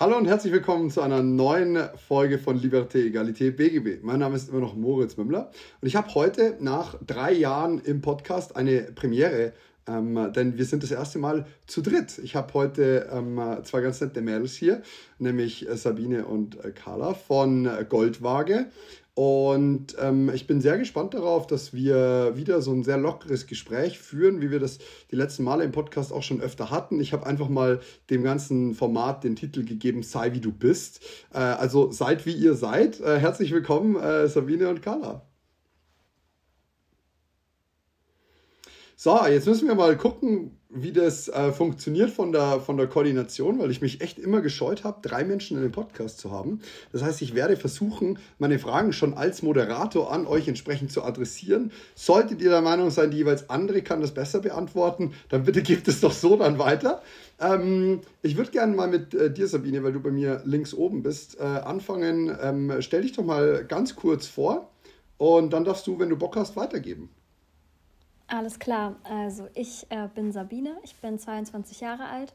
Hallo und herzlich willkommen zu einer neuen Folge von Liberté, Egalité, BGB. Mein Name ist immer noch Moritz Mümmler und ich habe heute nach drei Jahren im Podcast eine Premiere, ähm, denn wir sind das erste Mal zu dritt. Ich habe heute ähm, zwei ganz nette Mädels hier, nämlich Sabine und äh, Carla von Goldwaage. Und ähm, ich bin sehr gespannt darauf, dass wir wieder so ein sehr lockeres Gespräch führen, wie wir das die letzten Male im Podcast auch schon öfter hatten. Ich habe einfach mal dem ganzen Format den Titel gegeben, Sei wie du bist. Äh, also seid wie ihr seid. Äh, herzlich willkommen, äh, Sabine und Carla. So, jetzt müssen wir mal gucken, wie das äh, funktioniert von der, von der Koordination, weil ich mich echt immer gescheut habe, drei Menschen in dem Podcast zu haben. Das heißt, ich werde versuchen, meine Fragen schon als Moderator an euch entsprechend zu adressieren. Solltet ihr der Meinung sein, die jeweils andere kann das besser beantworten, dann bitte gebt es doch so dann weiter. Ähm, ich würde gerne mal mit äh, dir, Sabine, weil du bei mir links oben bist, äh, anfangen. Ähm, stell dich doch mal ganz kurz vor und dann darfst du, wenn du Bock hast, weitergeben. Alles klar. Also ich äh, bin Sabine, ich bin 22 Jahre alt.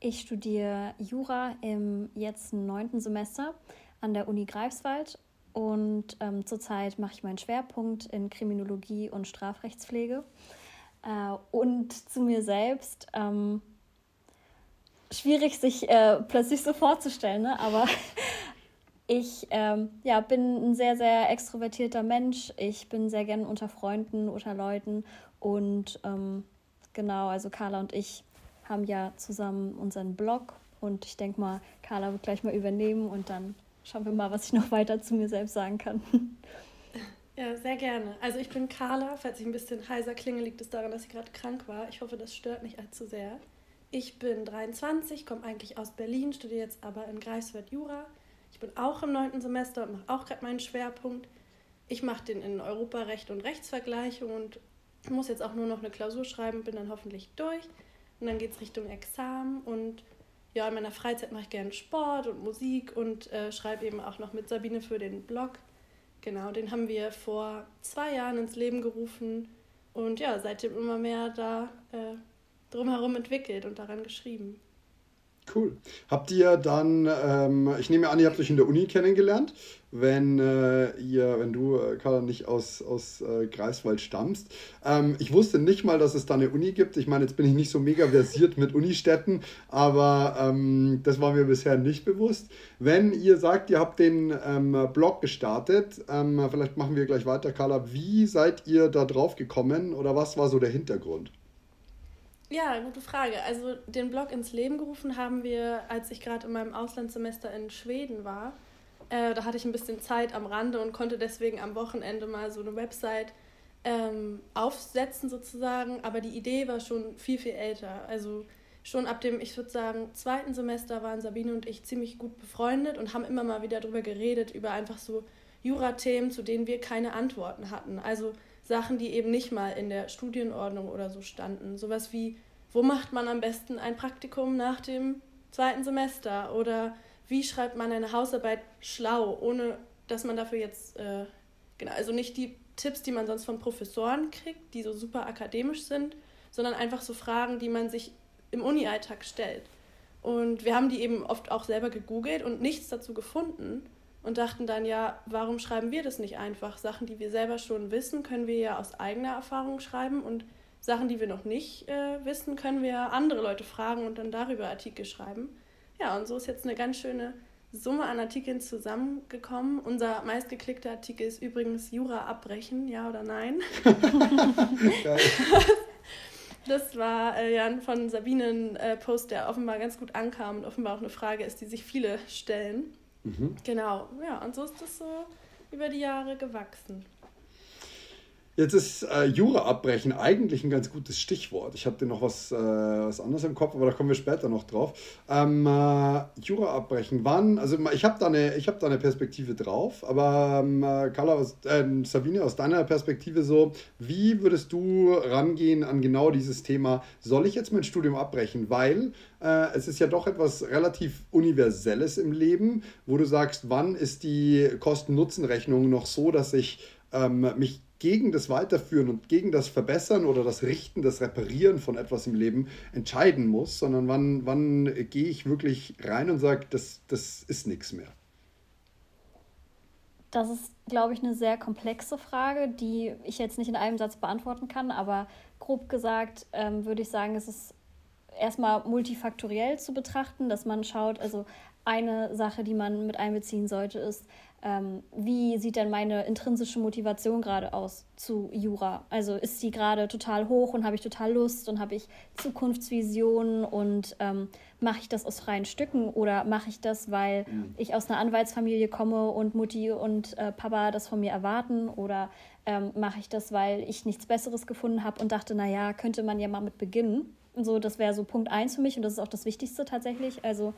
Ich studiere Jura im jetzt neunten Semester an der Uni Greifswald und ähm, zurzeit mache ich meinen Schwerpunkt in Kriminologie und Strafrechtspflege. Äh, und zu mir selbst, ähm, schwierig sich äh, plötzlich so vorzustellen, ne? aber ich ähm, ja, bin ein sehr, sehr extrovertierter Mensch. Ich bin sehr gerne unter Freunden, unter Leuten und ähm, genau, also Carla und ich haben ja zusammen unseren Blog und ich denke mal, Carla wird gleich mal übernehmen und dann schauen wir mal, was ich noch weiter zu mir selbst sagen kann. Ja, sehr gerne. Also ich bin Carla. Falls ich ein bisschen heiser klinge, liegt es daran, dass ich gerade krank war. Ich hoffe, das stört nicht allzu sehr. Ich bin 23, komme eigentlich aus Berlin, studiere jetzt aber in Greifswald Jura. Ich bin auch im neunten Semester und mache auch gerade meinen Schwerpunkt. Ich mache den in Europarecht und Rechtsvergleichung und muss jetzt auch nur noch eine Klausur schreiben, bin dann hoffentlich durch. Und dann geht es Richtung Examen. Und ja, in meiner Freizeit mache ich gerne Sport und Musik und äh, schreibe eben auch noch mit Sabine für den Blog. Genau, den haben wir vor zwei Jahren ins Leben gerufen und ja, seitdem immer mehr da äh, drumherum entwickelt und daran geschrieben. Cool. Habt ihr dann, ähm, ich nehme an, ihr habt euch in der Uni kennengelernt, wenn äh, ihr, wenn du, äh, Carla, nicht aus, aus äh, Greifswald stammst. Ähm, ich wusste nicht mal, dass es da eine Uni gibt. Ich meine, jetzt bin ich nicht so mega versiert mit Unistädten, aber ähm, das war mir bisher nicht bewusst. Wenn ihr sagt, ihr habt den ähm, Blog gestartet, ähm, vielleicht machen wir gleich weiter, Carla, wie seid ihr da drauf gekommen oder was war so der Hintergrund? Ja, gute Frage. Also den Blog ins Leben gerufen haben wir, als ich gerade in meinem Auslandssemester in Schweden war. Äh, da hatte ich ein bisschen Zeit am Rande und konnte deswegen am Wochenende mal so eine Website ähm, aufsetzen sozusagen. Aber die Idee war schon viel, viel älter. Also schon ab dem, ich würde sagen, zweiten Semester waren Sabine und ich ziemlich gut befreundet und haben immer mal wieder darüber geredet, über einfach so Jura-Themen, zu denen wir keine Antworten hatten. Also Sachen, die eben nicht mal in der Studienordnung oder so standen. Sowas wie, wo macht man am besten ein Praktikum nach dem zweiten Semester? Oder wie schreibt man eine Hausarbeit schlau, ohne dass man dafür jetzt, äh, genau, also nicht die Tipps, die man sonst von Professoren kriegt, die so super akademisch sind, sondern einfach so Fragen, die man sich im Uni-Alltag stellt. Und wir haben die eben oft auch selber gegoogelt und nichts dazu gefunden und dachten dann, ja, warum schreiben wir das nicht einfach? Sachen, die wir selber schon wissen, können wir ja aus eigener Erfahrung schreiben und Sachen, die wir noch nicht äh, wissen, können wir andere Leute fragen und dann darüber Artikel schreiben. Ja, und so ist jetzt eine ganz schöne Summe an Artikeln zusammengekommen. Unser meistgeklickter Artikel ist übrigens Jura abbrechen, ja oder nein? das war äh, ja von Sabine ein äh, Post, der offenbar ganz gut ankam und offenbar auch eine Frage ist, die sich viele stellen. Mhm. Genau, ja, und so ist das so über die Jahre gewachsen. Jetzt ist äh, Jura abbrechen eigentlich ein ganz gutes Stichwort. Ich hatte noch was, äh, was anderes im Kopf, aber da kommen wir später noch drauf. Ähm, äh, Jura abbrechen, wann? Also ich habe da, eine, hab da eine Perspektive drauf, aber ähm, äh, Carla, aus, äh, Sabine, aus deiner Perspektive so, wie würdest du rangehen an genau dieses Thema, soll ich jetzt mein Studium abbrechen? Weil äh, es ist ja doch etwas relativ Universelles im Leben, wo du sagst, wann ist die Kosten-Nutzen-Rechnung noch so, dass ich ähm, mich gegen das Weiterführen und gegen das Verbessern oder das Richten, das Reparieren von etwas im Leben entscheiden muss, sondern wann, wann gehe ich wirklich rein und sage, das, das ist nichts mehr. Das ist, glaube ich, eine sehr komplexe Frage, die ich jetzt nicht in einem Satz beantworten kann, aber grob gesagt ähm, würde ich sagen, es ist erstmal multifaktoriell zu betrachten, dass man schaut, also eine Sache, die man mit einbeziehen sollte, ist, ähm, wie sieht denn meine intrinsische Motivation gerade aus zu Jura? Also ist sie gerade total hoch und habe ich total Lust und habe ich Zukunftsvisionen und ähm, mache ich das aus freien Stücken oder mache ich das, weil mhm. ich aus einer Anwaltsfamilie komme und Mutti und äh, Papa das von mir erwarten oder ähm, mache ich das, weil ich nichts Besseres gefunden habe und dachte, naja, könnte man ja mal mit beginnen. Und so, das wäre so Punkt eins für mich und das ist auch das Wichtigste tatsächlich. Also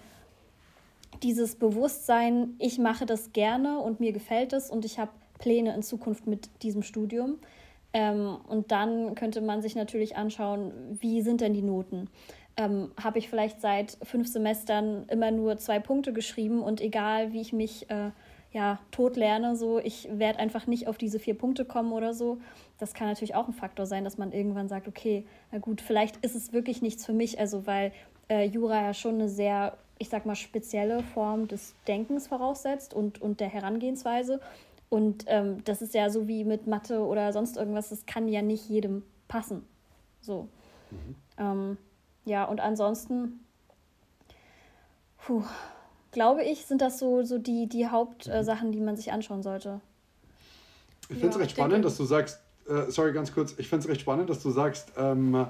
dieses Bewusstsein, ich mache das gerne und mir gefällt es und ich habe Pläne in Zukunft mit diesem Studium. Ähm, und dann könnte man sich natürlich anschauen, wie sind denn die Noten? Ähm, habe ich vielleicht seit fünf Semestern immer nur zwei Punkte geschrieben und egal wie ich mich äh, ja, tot lerne, so ich werde einfach nicht auf diese vier Punkte kommen oder so. Das kann natürlich auch ein Faktor sein, dass man irgendwann sagt, okay, na gut, vielleicht ist es wirklich nichts für mich, also weil äh, Jura ja schon eine sehr ich sag mal, spezielle Form des Denkens voraussetzt und, und der Herangehensweise. Und ähm, das ist ja so wie mit Mathe oder sonst irgendwas, das kann ja nicht jedem passen. So. Mhm. Ähm, ja, und ansonsten, puh, glaube ich, sind das so, so die, die Hauptsachen, äh, die man sich anschauen sollte. Ich finde es ja, recht spannend, denke, dass du sagst, äh, sorry, ganz kurz, ich finde es recht spannend, dass du sagst, ähm,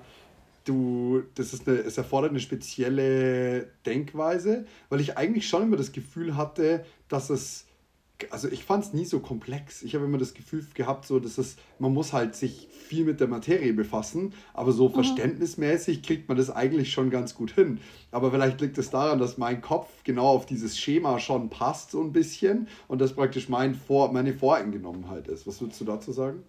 du, das ist eine, es erfordert eine spezielle Denkweise, weil ich eigentlich schon immer das Gefühl hatte, dass es, also ich fand es nie so komplex. Ich habe immer das Gefühl gehabt, so, dass es, man muss halt sich viel mit der Materie befassen, aber so mhm. verständnismäßig kriegt man das eigentlich schon ganz gut hin. Aber vielleicht liegt es daran, dass mein Kopf genau auf dieses Schema schon passt so ein bisschen und das praktisch mein Vor, meine Voreingenommenheit ist. Was würdest du dazu sagen?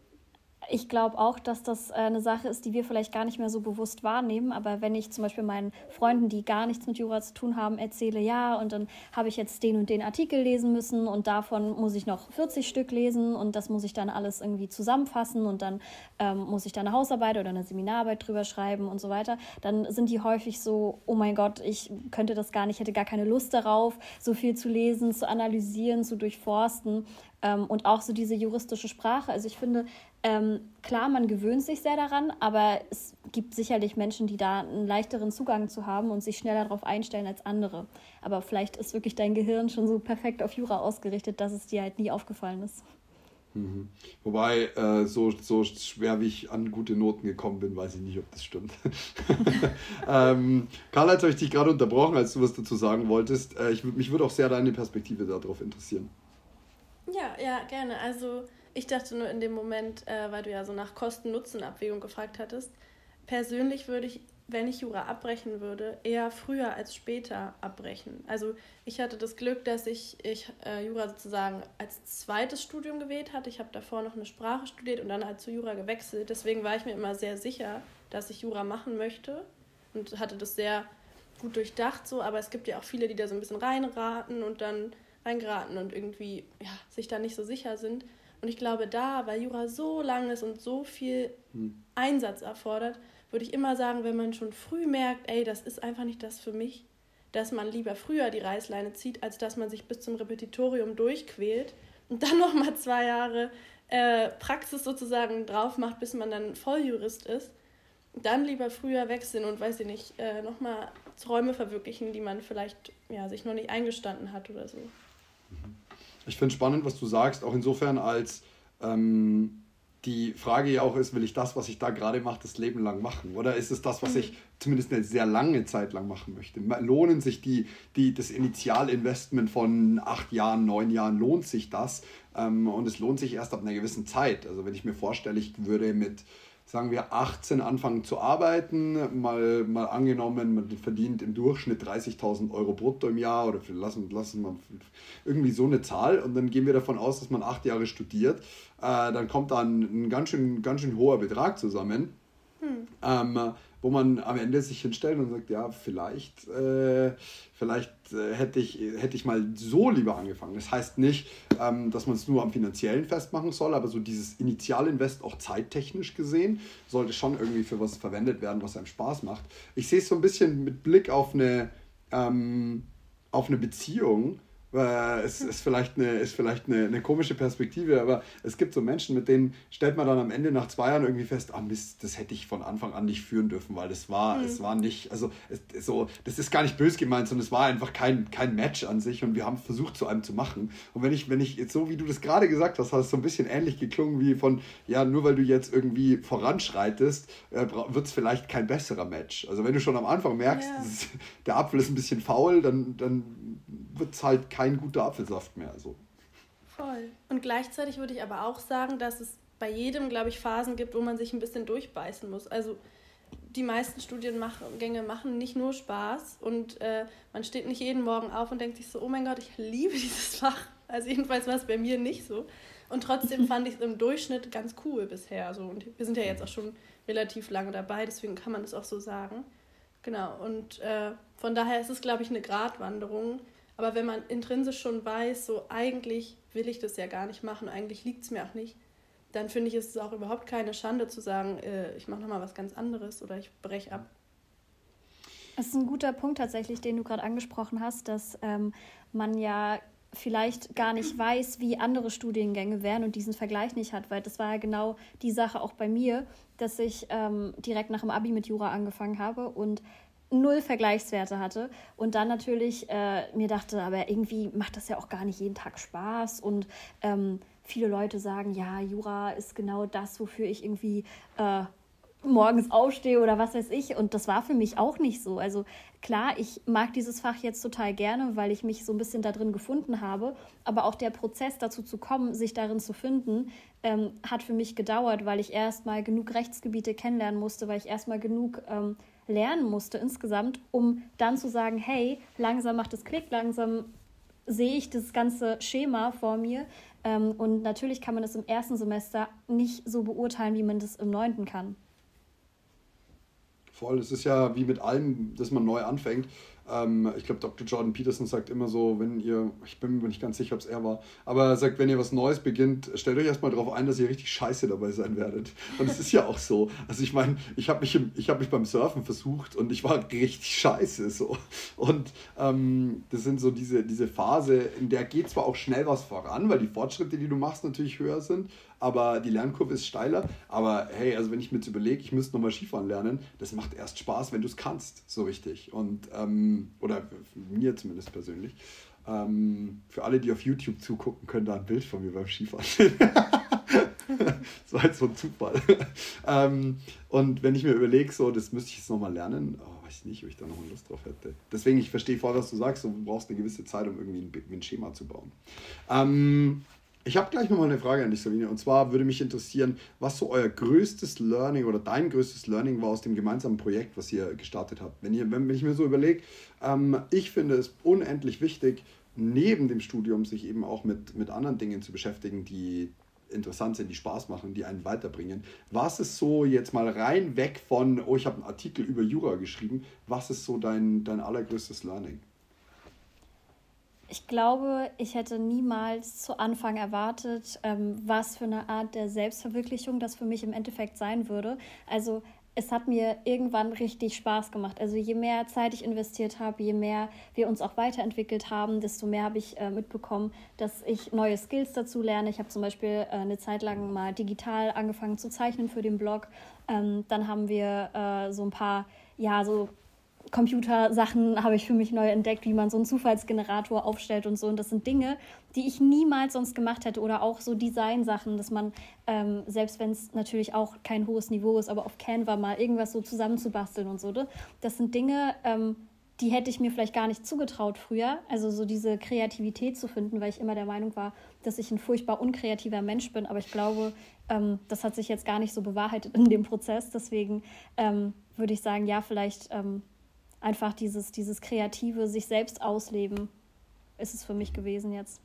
Ich glaube auch, dass das äh, eine Sache ist, die wir vielleicht gar nicht mehr so bewusst wahrnehmen. Aber wenn ich zum Beispiel meinen Freunden, die gar nichts mit Jura zu tun haben, erzähle, ja, und dann habe ich jetzt den und den Artikel lesen müssen und davon muss ich noch 40 Stück lesen und das muss ich dann alles irgendwie zusammenfassen und dann ähm, muss ich da eine Hausarbeit oder eine Seminararbeit drüber schreiben und so weiter, dann sind die häufig so, oh mein Gott, ich könnte das gar nicht, hätte gar keine Lust darauf, so viel zu lesen, zu analysieren, zu durchforsten. Ähm, und auch so diese juristische Sprache. Also ich finde, ähm, klar, man gewöhnt sich sehr daran, aber es gibt sicherlich Menschen, die da einen leichteren Zugang zu haben und sich schneller darauf einstellen als andere. Aber vielleicht ist wirklich dein Gehirn schon so perfekt auf Jura ausgerichtet, dass es dir halt nie aufgefallen ist. Mhm. Wobei, äh, so, so schwer wie ich an gute Noten gekommen bin, weiß ich nicht, ob das stimmt. ähm, Karl, jetzt habe ich dich gerade unterbrochen, als du was dazu sagen wolltest. Äh, ich, mich würde auch sehr deine Perspektive darauf interessieren. Ja, ja, gerne. Also ich dachte nur in dem Moment, äh, weil du ja so nach Kosten-Nutzen-Abwägung gefragt hattest, persönlich würde ich, wenn ich Jura abbrechen würde, eher früher als später abbrechen. Also ich hatte das Glück, dass ich, ich äh, Jura sozusagen als zweites Studium gewählt hatte. Ich habe davor noch eine Sprache studiert und dann halt zu Jura gewechselt. Deswegen war ich mir immer sehr sicher, dass ich Jura machen möchte und hatte das sehr gut durchdacht so. Aber es gibt ja auch viele, die da so ein bisschen reinraten und dann reingeraten und irgendwie ja, sich da nicht so sicher sind. Und ich glaube, da, weil Jura so lang ist und so viel hm. Einsatz erfordert, würde ich immer sagen, wenn man schon früh merkt, ey, das ist einfach nicht das für mich, dass man lieber früher die Reißleine zieht, als dass man sich bis zum Repetitorium durchquält und dann nochmal zwei Jahre äh, Praxis sozusagen drauf macht, bis man dann Volljurist ist. Dann lieber früher wechseln und, weiß ich nicht, äh, nochmal Träume verwirklichen, die man vielleicht ja, sich noch nicht eingestanden hat oder so. Ich finde spannend, was du sagst, auch insofern als ähm, die Frage ja auch ist, will ich das, was ich da gerade mache, das Leben lang machen? Oder ist es das, was ich zumindest eine sehr lange Zeit lang machen möchte? Lohnen sich die, die, das Initialinvestment von acht Jahren, neun Jahren, lohnt sich das? Ähm, und es lohnt sich erst ab einer gewissen Zeit. Also wenn ich mir vorstelle, ich würde mit sagen wir 18 anfangen zu arbeiten, mal, mal angenommen, man verdient im Durchschnitt 30.000 Euro brutto im Jahr oder lassen, lassen wir irgendwie so eine Zahl. Und dann gehen wir davon aus, dass man acht Jahre studiert, äh, dann kommt da ein, ein, ganz, schön, ganz schön hoher Betrag zusammen. Hm. Ähm, wo man am Ende sich hinstellt und sagt, ja, vielleicht, äh, vielleicht äh, hätte, ich, hätte ich mal so lieber angefangen. Das heißt nicht, ähm, dass man es nur am finanziellen festmachen soll, aber so dieses Initialinvest auch zeittechnisch gesehen sollte schon irgendwie für was verwendet werden, was einem Spaß macht. Ich sehe es so ein bisschen mit Blick auf eine, ähm, auf eine Beziehung äh, es ist vielleicht, eine, ist vielleicht eine, eine komische Perspektive, aber es gibt so Menschen, mit denen stellt man dann am Ende nach zwei Jahren irgendwie fest, ah Mist, das hätte ich von Anfang an nicht führen dürfen, weil das war, mhm. es war nicht, also es, so, das ist gar nicht böse gemeint, sondern es war einfach kein, kein Match an sich und wir haben versucht, zu einem zu machen. Und wenn ich, wenn ich jetzt so, wie du das gerade gesagt hast, hat es so ein bisschen ähnlich geklungen wie von, ja, nur weil du jetzt irgendwie voranschreitest, äh, wird es vielleicht kein besserer Match. Also wenn du schon am Anfang merkst, ja. ist, der Apfel ist ein bisschen faul, dann, dann wird es halt kein guter Apfelsaft mehr. So. Voll. Und gleichzeitig würde ich aber auch sagen, dass es bei jedem, glaube ich, Phasen gibt, wo man sich ein bisschen durchbeißen muss. Also die meisten Studiengänge machen nicht nur Spaß und äh, man steht nicht jeden Morgen auf und denkt sich so, oh mein Gott, ich liebe dieses Fach. Also jedenfalls war es bei mir nicht so. Und trotzdem fand ich es im Durchschnitt ganz cool bisher. Also, und wir sind ja jetzt auch schon relativ lange dabei, deswegen kann man das auch so sagen. Genau, und äh, von daher ist es, glaube ich, eine Gratwanderung. Aber wenn man intrinsisch schon weiß, so eigentlich will ich das ja gar nicht machen, eigentlich liegt es mir auch nicht, dann finde ich, ist es auch überhaupt keine Schande zu sagen, äh, ich mache nochmal was ganz anderes oder ich breche ab. Das ist ein guter Punkt tatsächlich, den du gerade angesprochen hast, dass ähm, man ja vielleicht gar nicht weiß, wie andere Studiengänge wären und diesen Vergleich nicht hat, weil das war ja genau die Sache auch bei mir, dass ich ähm, direkt nach dem Abi mit Jura angefangen habe und null Vergleichswerte hatte und dann natürlich äh, mir dachte, aber irgendwie macht das ja auch gar nicht jeden Tag Spaß und ähm, viele Leute sagen, ja, Jura ist genau das, wofür ich irgendwie äh, morgens aufstehe oder was weiß ich und das war für mich auch nicht so. Also klar, ich mag dieses Fach jetzt total gerne, weil ich mich so ein bisschen da drin gefunden habe, aber auch der Prozess dazu zu kommen, sich darin zu finden, ähm, hat für mich gedauert, weil ich erstmal genug Rechtsgebiete kennenlernen musste, weil ich erstmal genug ähm, lernen musste insgesamt, um dann zu sagen, hey, langsam macht es Klick, langsam sehe ich das ganze Schema vor mir. Ähm, und natürlich kann man das im ersten Semester nicht so beurteilen, wie man das im neunten kann. Voll, es ist ja wie mit allem, dass man neu anfängt. Ähm, ich glaube, Dr. Jordan Peterson sagt immer so, wenn ihr, ich bin mir nicht ganz sicher, ob es er war, aber er sagt, wenn ihr was Neues beginnt, stellt euch erstmal darauf ein, dass ihr richtig scheiße dabei sein werdet. Und es ist ja auch so. Also ich meine, ich habe mich, hab mich beim Surfen versucht und ich war richtig scheiße. So. Und ähm, das sind so diese, diese Phase, in der geht zwar auch schnell was voran, weil die Fortschritte, die du machst, natürlich höher sind, aber die Lernkurve ist steiler. Aber hey, also wenn ich mir jetzt überlege, ich müsste nochmal Skifahren lernen, das macht erst Spaß, wenn du es kannst, so richtig. Und, ähm, oder mir zumindest persönlich. Ähm, für alle, die auf YouTube zugucken, können da ein Bild von mir beim Skifahren sehen. das war jetzt so ein Zufall. ähm, und wenn ich mir überlege, so, das müsste ich jetzt nochmal lernen, oh, weiß ich nicht, ob ich da noch Lust drauf hätte. Deswegen, ich verstehe voll, was du sagst, du brauchst eine gewisse Zeit, um irgendwie ein, ein Schema zu bauen. Ähm, ich habe gleich nochmal eine Frage an dich, Sabine. Und zwar würde mich interessieren, was so euer größtes Learning oder dein größtes Learning war aus dem gemeinsamen Projekt, was ihr gestartet habt. Wenn, ihr, wenn ich mir so überlege, ähm, ich finde es unendlich wichtig, neben dem Studium sich eben auch mit, mit anderen Dingen zu beschäftigen, die interessant sind, die Spaß machen, die einen weiterbringen. Was ist so jetzt mal rein weg von, oh, ich habe einen Artikel über Jura geschrieben, was ist so dein, dein allergrößtes Learning? Ich glaube, ich hätte niemals zu Anfang erwartet, ähm, was für eine Art der Selbstverwirklichung das für mich im Endeffekt sein würde. Also es hat mir irgendwann richtig Spaß gemacht. Also je mehr Zeit ich investiert habe, je mehr wir uns auch weiterentwickelt haben, desto mehr habe ich äh, mitbekommen, dass ich neue Skills dazu lerne. Ich habe zum Beispiel äh, eine Zeit lang mal digital angefangen zu zeichnen für den Blog. Ähm, dann haben wir äh, so ein paar, ja, so Computersachen habe ich für mich neu entdeckt, wie man so einen Zufallsgenerator aufstellt und so. Und das sind Dinge, die ich niemals sonst gemacht hätte. Oder auch so Designsachen, dass man, ähm, selbst wenn es natürlich auch kein hohes Niveau ist, aber auf Canva mal irgendwas so zusammenzubasteln und so. Ne? Das sind Dinge, ähm, die hätte ich mir vielleicht gar nicht zugetraut früher. Also so diese Kreativität zu finden, weil ich immer der Meinung war, dass ich ein furchtbar unkreativer Mensch bin. Aber ich glaube, ähm, das hat sich jetzt gar nicht so bewahrheitet in dem Prozess. Deswegen ähm, würde ich sagen, ja, vielleicht ähm, einfach dieses, dieses kreative, sich selbst ausleben, ist es für mich gewesen jetzt.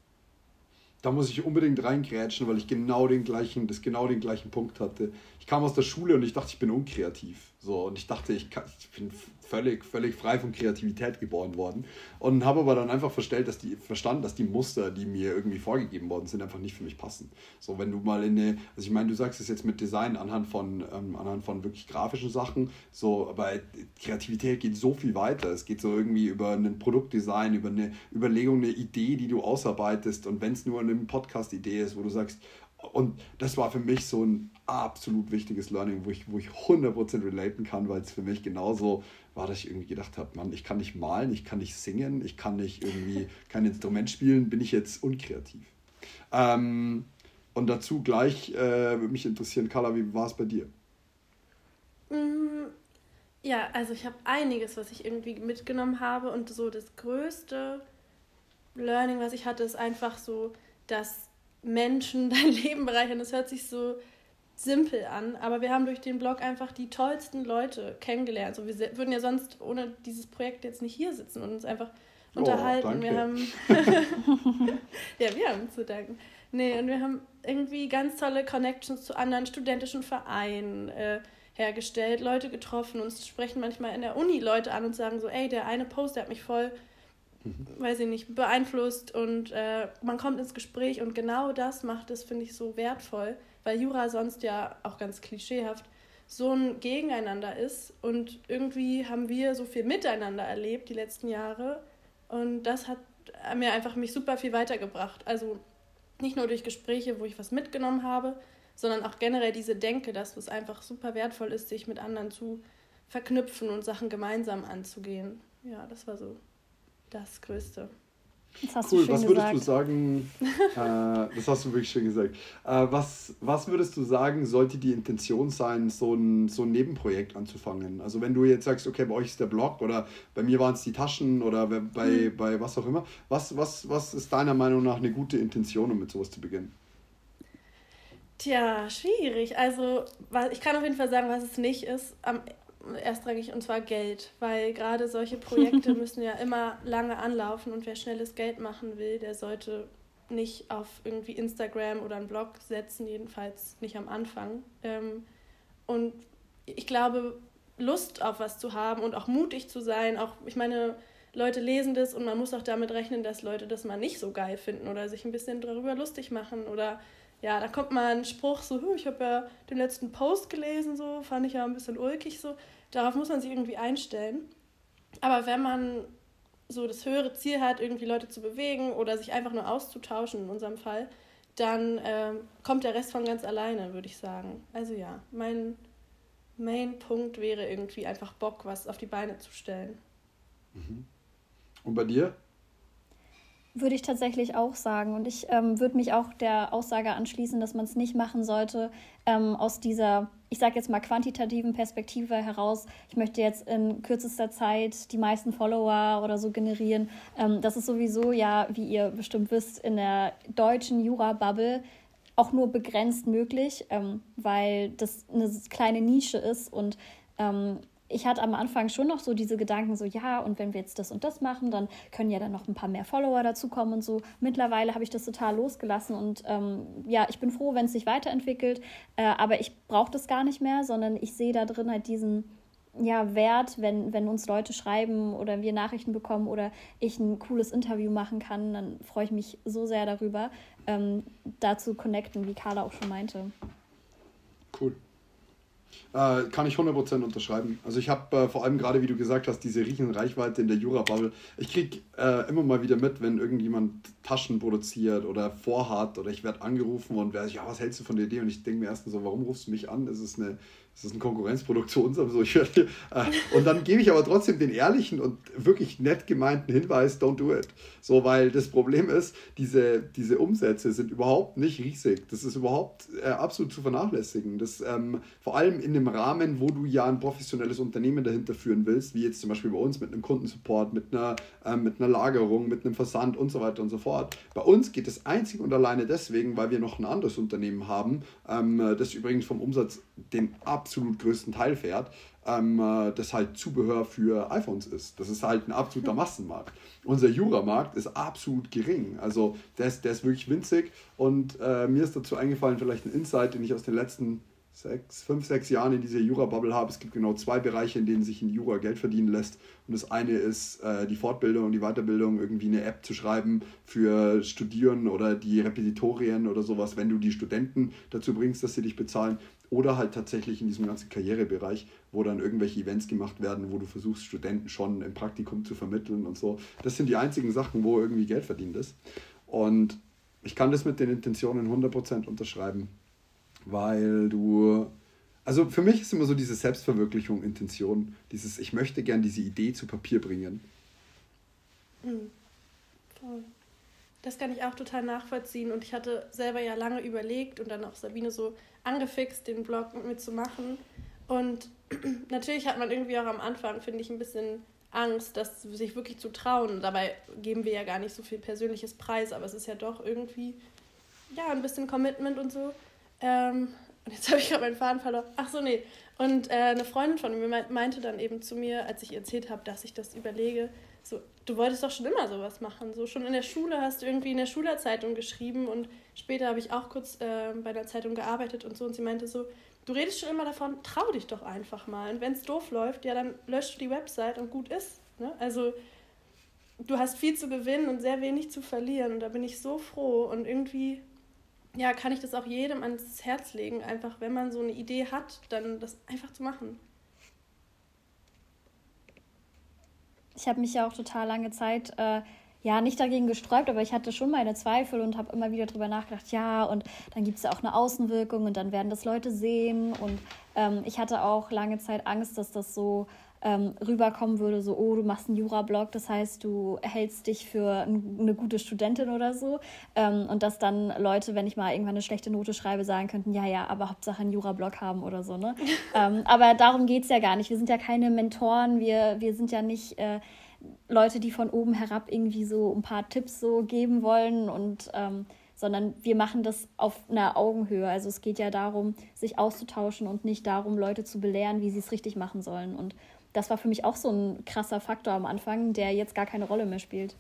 Da muss ich unbedingt reingrätschen, weil ich genau den gleichen, das genau den gleichen Punkt hatte. Ich kam aus der Schule und ich dachte, ich bin unkreativ. So, und ich dachte, ich, kann, ich bin völlig, völlig frei von Kreativität geboren worden. Und habe aber dann einfach verstellt, dass die, verstanden, dass die Muster, die mir irgendwie vorgegeben worden sind, einfach nicht für mich passen. So, wenn du mal in eine, also ich meine, du sagst es jetzt mit Design anhand von, ähm, anhand von wirklich grafischen Sachen, so, aber Kreativität geht so viel weiter. Es geht so irgendwie über ein Produktdesign, über eine Überlegung, eine Idee, die du ausarbeitest. Und wenn es nur eine Podcast-Idee ist, wo du sagst, und das war für mich so ein absolut wichtiges Learning, wo ich, wo ich 100% relaten kann, weil es für mich genauso war, dass ich irgendwie gedacht habe, Mann, ich kann nicht malen, ich kann nicht singen, ich kann nicht irgendwie kein Instrument spielen, bin ich jetzt unkreativ. Ähm, und dazu gleich äh, würde mich interessieren, Carla, wie war es bei dir? Mm, ja, also ich habe einiges, was ich irgendwie mitgenommen habe und so das größte Learning, was ich hatte, ist einfach so, dass Menschen dein Leben bereichern. Das hört sich so simpel an, aber wir haben durch den Blog einfach die tollsten Leute kennengelernt. So, wir würden ja sonst ohne dieses Projekt jetzt nicht hier sitzen und uns einfach oh, unterhalten. Danke. Wir haben ja, wir haben zu danken. Nee, und wir haben irgendwie ganz tolle Connections zu anderen studentischen Vereinen äh, hergestellt, Leute getroffen. Uns sprechen manchmal in der Uni Leute an und sagen so, ey, der eine Post, der hat mich voll mhm. weiß ich nicht, beeinflusst und äh, man kommt ins Gespräch und genau das macht es, finde ich, so wertvoll, weil Jura sonst ja auch ganz klischeehaft so ein Gegeneinander ist und irgendwie haben wir so viel miteinander erlebt die letzten Jahre und das hat mir einfach mich super viel weitergebracht. Also nicht nur durch Gespräche, wo ich was mitgenommen habe, sondern auch generell diese Denke, dass es einfach super wertvoll ist, sich mit anderen zu verknüpfen und Sachen gemeinsam anzugehen. Ja, das war so das Größte. Das cool, was würdest gesagt. du sagen, äh, das hast du wirklich schön gesagt, äh, was, was würdest du sagen, sollte die Intention sein, so ein, so ein Nebenprojekt anzufangen? Also wenn du jetzt sagst, okay, bei euch ist der Blog oder bei mir waren es die Taschen oder bei, mhm. bei was auch immer, was, was, was ist deiner Meinung nach eine gute Intention, um mit sowas zu beginnen? Tja, schwierig. Also ich kann auf jeden Fall sagen, was es nicht ist. Am erstrangig und zwar Geld, weil gerade solche Projekte müssen ja immer lange anlaufen und wer schnelles Geld machen will, der sollte nicht auf irgendwie Instagram oder einen Blog setzen, jedenfalls nicht am Anfang. Ähm, und ich glaube, Lust auf was zu haben und auch mutig zu sein, auch, ich meine, Leute lesen das und man muss auch damit rechnen, dass Leute das mal nicht so geil finden oder sich ein bisschen darüber lustig machen oder ja, da kommt mal ein Spruch so, ich habe ja den letzten Post gelesen, so, fand ich ja ein bisschen ulkig so. Darauf muss man sich irgendwie einstellen. Aber wenn man so das höhere Ziel hat, irgendwie Leute zu bewegen oder sich einfach nur auszutauschen, in unserem Fall, dann ähm, kommt der Rest von ganz alleine, würde ich sagen. Also ja, mein Main-Punkt wäre irgendwie einfach Bock, was auf die Beine zu stellen. Mhm. Und bei dir? Würde ich tatsächlich auch sagen. Und ich ähm, würde mich auch der Aussage anschließen, dass man es nicht machen sollte ähm, aus dieser, ich sage jetzt mal, quantitativen Perspektive heraus. Ich möchte jetzt in kürzester Zeit die meisten Follower oder so generieren. Ähm, das ist sowieso ja, wie ihr bestimmt wisst, in der deutschen Jura-Bubble auch nur begrenzt möglich, ähm, weil das eine kleine Nische ist und ähm, ich hatte am Anfang schon noch so diese Gedanken, so ja, und wenn wir jetzt das und das machen, dann können ja dann noch ein paar mehr Follower dazukommen und so. Mittlerweile habe ich das total losgelassen und ähm, ja, ich bin froh, wenn es sich weiterentwickelt, äh, aber ich brauche das gar nicht mehr, sondern ich sehe da drin halt diesen ja, Wert, wenn, wenn uns Leute schreiben oder wir Nachrichten bekommen oder ich ein cooles Interview machen kann, dann freue ich mich so sehr darüber, ähm, da zu connecten, wie Carla auch schon meinte. Cool. Äh, kann ich 100% unterschreiben. Also ich habe äh, vor allem gerade, wie du gesagt hast, diese Reichweite in der Jura-Bubble. Ich kriege äh, immer mal wieder mit, wenn irgendjemand Taschen produziert oder vorhat oder ich werde angerufen und wer ja, was hältst du von der Idee? Und ich denke mir erstens so, warum rufst du mich an? Ist es eine, das ist ein Konkurrenzprodukt zu unserem. So, ich, äh, und dann gebe ich aber trotzdem den ehrlichen und wirklich nett gemeinten Hinweis, don't do it. So, weil das Problem ist, diese, diese Umsätze sind überhaupt nicht riesig. Das ist überhaupt äh, absolut zu vernachlässigen. Das, ähm, vor allem in dem Rahmen, wo du ja ein professionelles Unternehmen dahinter führen willst, wie jetzt zum Beispiel bei uns mit einem Kundensupport, mit einer, äh, mit einer Lagerung, mit einem Versand und so weiter und so fort. Bei uns geht es einzig und alleine deswegen, weil wir noch ein anderes Unternehmen haben, ähm, das übrigens vom Umsatz den absolut größten Teil fährt, ähm, äh, das halt Zubehör für iPhones ist. Das ist halt ein absoluter hm. Massenmarkt. Unser Jura-Markt ist absolut gering. Also der ist, der ist wirklich winzig und äh, mir ist dazu eingefallen, vielleicht ein Insight, den ich aus den letzten sechs, fünf, sechs Jahren in dieser Jura-Bubble habe. Es gibt genau zwei Bereiche, in denen sich in Jura Geld verdienen lässt. Und das eine ist äh, die Fortbildung und die Weiterbildung, irgendwie eine App zu schreiben für Studierende oder die Repetitorien oder sowas, wenn du die Studenten dazu bringst, dass sie dich bezahlen. Oder halt tatsächlich in diesem ganzen Karrierebereich, wo dann irgendwelche Events gemacht werden, wo du versuchst, Studenten schon im Praktikum zu vermitteln und so. Das sind die einzigen Sachen, wo irgendwie Geld verdient ist. Und ich kann das mit den Intentionen 100% unterschreiben, weil du also für mich ist immer so diese Selbstverwirklichung Intention, dieses ich möchte gern diese Idee zu Papier bringen. Voll. Das kann ich auch total nachvollziehen und ich hatte selber ja lange überlegt und dann auch Sabine so angefixt, den Blog mit mir zu machen. Und natürlich hat man irgendwie auch am Anfang, finde ich, ein bisschen Angst, das sich wirklich zu trauen. Dabei geben wir ja gar nicht so viel persönliches Preis, aber es ist ja doch irgendwie ja ein bisschen Commitment und so. Ähm, und jetzt habe ich gerade meinen Faden verloren. Ach so, nee. Und äh, eine Freundin von mir meinte dann eben zu mir, als ich ihr erzählt habe, dass ich das überlege, so, du wolltest doch schon immer sowas machen. So schon in der Schule hast du irgendwie in der Schülerzeitung geschrieben und später habe ich auch kurz äh, bei der Zeitung gearbeitet und so. Und sie meinte so, du redest schon immer davon, trau dich doch einfach mal. Und wenn es doof läuft, ja, dann löscht du die Website und gut ist. Ne? Also du hast viel zu gewinnen und sehr wenig zu verlieren. Und da bin ich so froh. Und irgendwie, ja, kann ich das auch jedem ans Herz legen, einfach wenn man so eine Idee hat, dann das einfach zu machen. Ich habe mich ja auch total lange Zeit äh, ja nicht dagegen gesträubt, aber ich hatte schon meine Zweifel und habe immer wieder darüber nachgedacht, ja, und dann gibt es ja auch eine Außenwirkung und dann werden das Leute sehen. Und ähm, ich hatte auch lange Zeit Angst, dass das so ähm, rüberkommen würde, so, oh, du machst einen Jura-Blog, das heißt, du hältst dich für eine gute Studentin oder so. Ähm, und dass dann Leute, wenn ich mal irgendwann eine schlechte Note schreibe, sagen könnten, ja, ja, aber Hauptsache einen Jura-Blog haben oder so. Ne? ähm, aber darum geht es ja gar nicht. Wir sind ja keine Mentoren, wir, wir sind ja nicht. Äh, Leute, die von oben herab irgendwie so ein paar Tipps so geben wollen und ähm, sondern wir machen das auf einer Augenhöhe. Also es geht ja darum, sich auszutauschen und nicht darum, Leute zu belehren, wie sie es richtig machen sollen. Und das war für mich auch so ein krasser Faktor am Anfang, der jetzt gar keine Rolle mehr spielt.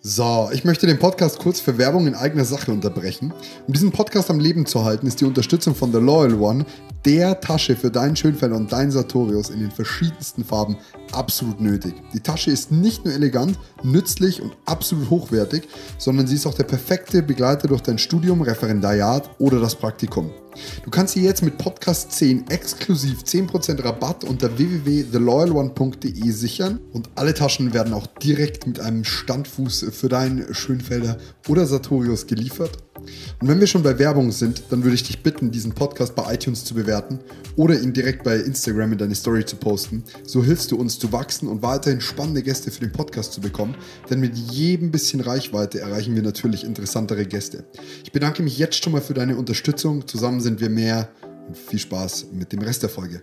So, ich möchte den Podcast kurz für Werbung in eigener Sache unterbrechen. Um diesen Podcast am Leben zu halten, ist die Unterstützung von The Loyal One, der Tasche für deinen Schönfelder und deinen Sartorius in den verschiedensten Farben, absolut nötig. Die Tasche ist nicht nur elegant, nützlich und absolut hochwertig, sondern sie ist auch der perfekte Begleiter durch dein Studium, Referendariat oder das Praktikum. Du kannst sie jetzt mit Podcast 10 exklusiv 10% Rabatt unter www.theloyalone.de sichern und alle Taschen werden auch direkt mit einem Standfuß für deinen Schönfelder oder Sartorius geliefert. Und wenn wir schon bei Werbung sind, dann würde ich dich bitten, diesen Podcast bei iTunes zu bewerten oder ihn direkt bei Instagram in deine Story zu posten. So hilfst du uns zu wachsen und weiterhin spannende Gäste für den Podcast zu bekommen, denn mit jedem bisschen Reichweite erreichen wir natürlich interessantere Gäste. Ich bedanke mich jetzt schon mal für deine Unterstützung. Zusammen sind wir mehr und viel Spaß mit dem Rest der Folge.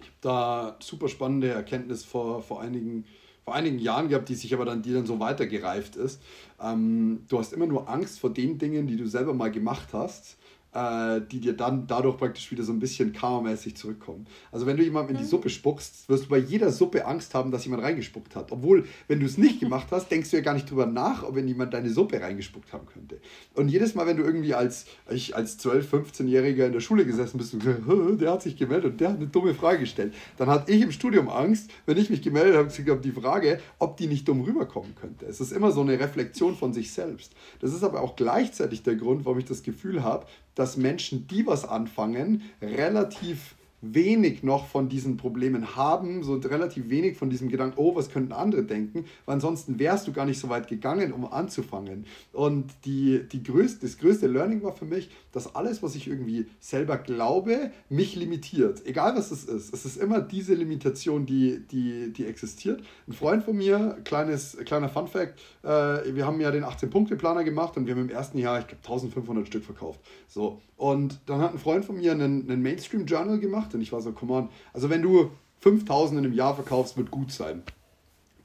Ich habe da super spannende Erkenntnis vor, vor einigen vor einigen Jahren gehabt, die sich aber dann, die dann so weitergereift ist. Ähm, du hast immer nur Angst vor den Dingen, die du selber mal gemacht hast äh, die dir dann dadurch praktisch wieder so ein bisschen karmamäßig zurückkommen. Also wenn du jemandem in die mhm. Suppe spuckst, wirst du bei jeder Suppe Angst haben, dass jemand reingespuckt hat. Obwohl, wenn du es nicht gemacht hast, denkst du ja gar nicht drüber nach, ob wenn jemand deine Suppe reingespuckt haben könnte. Und jedes Mal, wenn du irgendwie als, ich als 12-, 15-Jähriger in der Schule gesessen bist und gesagt, der hat sich gemeldet und der hat eine dumme Frage gestellt, dann hatte ich im Studium Angst, wenn ich mich gemeldet habe, habe die Frage, ob die nicht dumm rüberkommen könnte. Es ist immer so eine Reflexion von sich selbst. Das ist aber auch gleichzeitig der Grund, warum ich das Gefühl habe, dass Menschen, die was anfangen, relativ wenig noch von diesen Problemen haben, so relativ wenig von diesem Gedanken, oh, was könnten andere denken, weil ansonsten wärst du gar nicht so weit gegangen, um anzufangen. Und die, die größte, das größte Learning war für mich, dass alles, was ich irgendwie selber glaube, mich limitiert. Egal was es ist. Es ist immer diese Limitation, die, die, die existiert. Ein Freund von mir, kleines, kleiner Fun Fact, äh, wir haben ja den 18-Punkte-Planer gemacht und wir haben im ersten Jahr, ich glaube, 1500 Stück verkauft. So. Und dann hat ein Freund von mir einen, einen Mainstream-Journal gemacht und ich war so, come on, also wenn du 5000 in einem Jahr verkaufst, wird gut sein.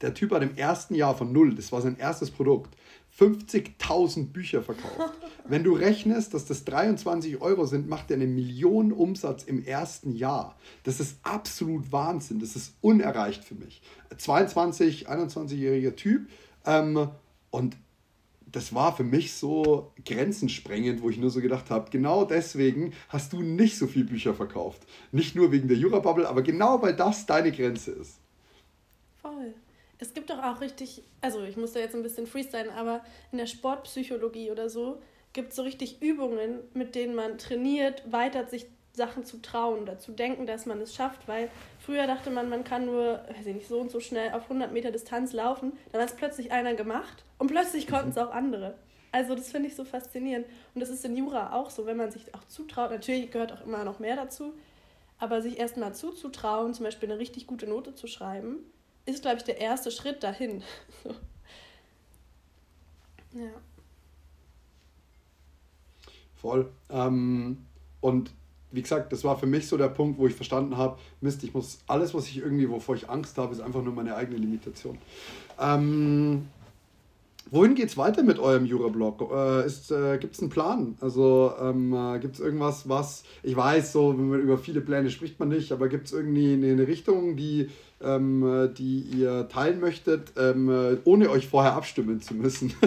Der Typ hat im ersten Jahr von null, das war sein erstes Produkt, 50.000 Bücher verkauft. Wenn du rechnest, dass das 23 Euro sind, macht er eine Million Umsatz im ersten Jahr. Das ist absolut Wahnsinn. Das ist unerreicht für mich. 22, 21-jähriger Typ. Ähm, und das war für mich so grenzensprengend, wo ich nur so gedacht habe, genau deswegen hast du nicht so viele Bücher verkauft. Nicht nur wegen der Jura-Bubble, aber genau weil das deine Grenze ist. Voll. Es gibt doch auch richtig, also ich muss da jetzt ein bisschen freestylen, aber in der Sportpsychologie oder so gibt es so richtig Übungen, mit denen man trainiert, weiter sich Sachen zu trauen oder zu denken, dass man es schafft, weil früher dachte man, man kann nur, weiß ich nicht, so und so schnell auf 100 Meter Distanz laufen, dann hat es plötzlich einer gemacht und plötzlich konnten es auch andere. Also das finde ich so faszinierend und das ist in Jura auch so, wenn man sich auch zutraut, natürlich gehört auch immer noch mehr dazu, aber sich erstmal zuzutrauen, zum Beispiel eine richtig gute Note zu schreiben, ist, glaube ich, der erste Schritt dahin. ja. Voll. Ähm, und wie gesagt, das war für mich so der Punkt, wo ich verstanden habe, Mist, ich muss alles, was ich irgendwie, wovor ich Angst habe, ist einfach nur meine eigene Limitation. Ähm, wohin es weiter mit eurem Jura-Blog? Äh, äh, gibt es einen Plan? Also ähm, äh, gibt es irgendwas, was, ich weiß, so über viele Pläne spricht man nicht, aber gibt es irgendwie eine, eine Richtung, die, ähm, die ihr teilen möchtet, ähm, ohne euch vorher abstimmen zu müssen?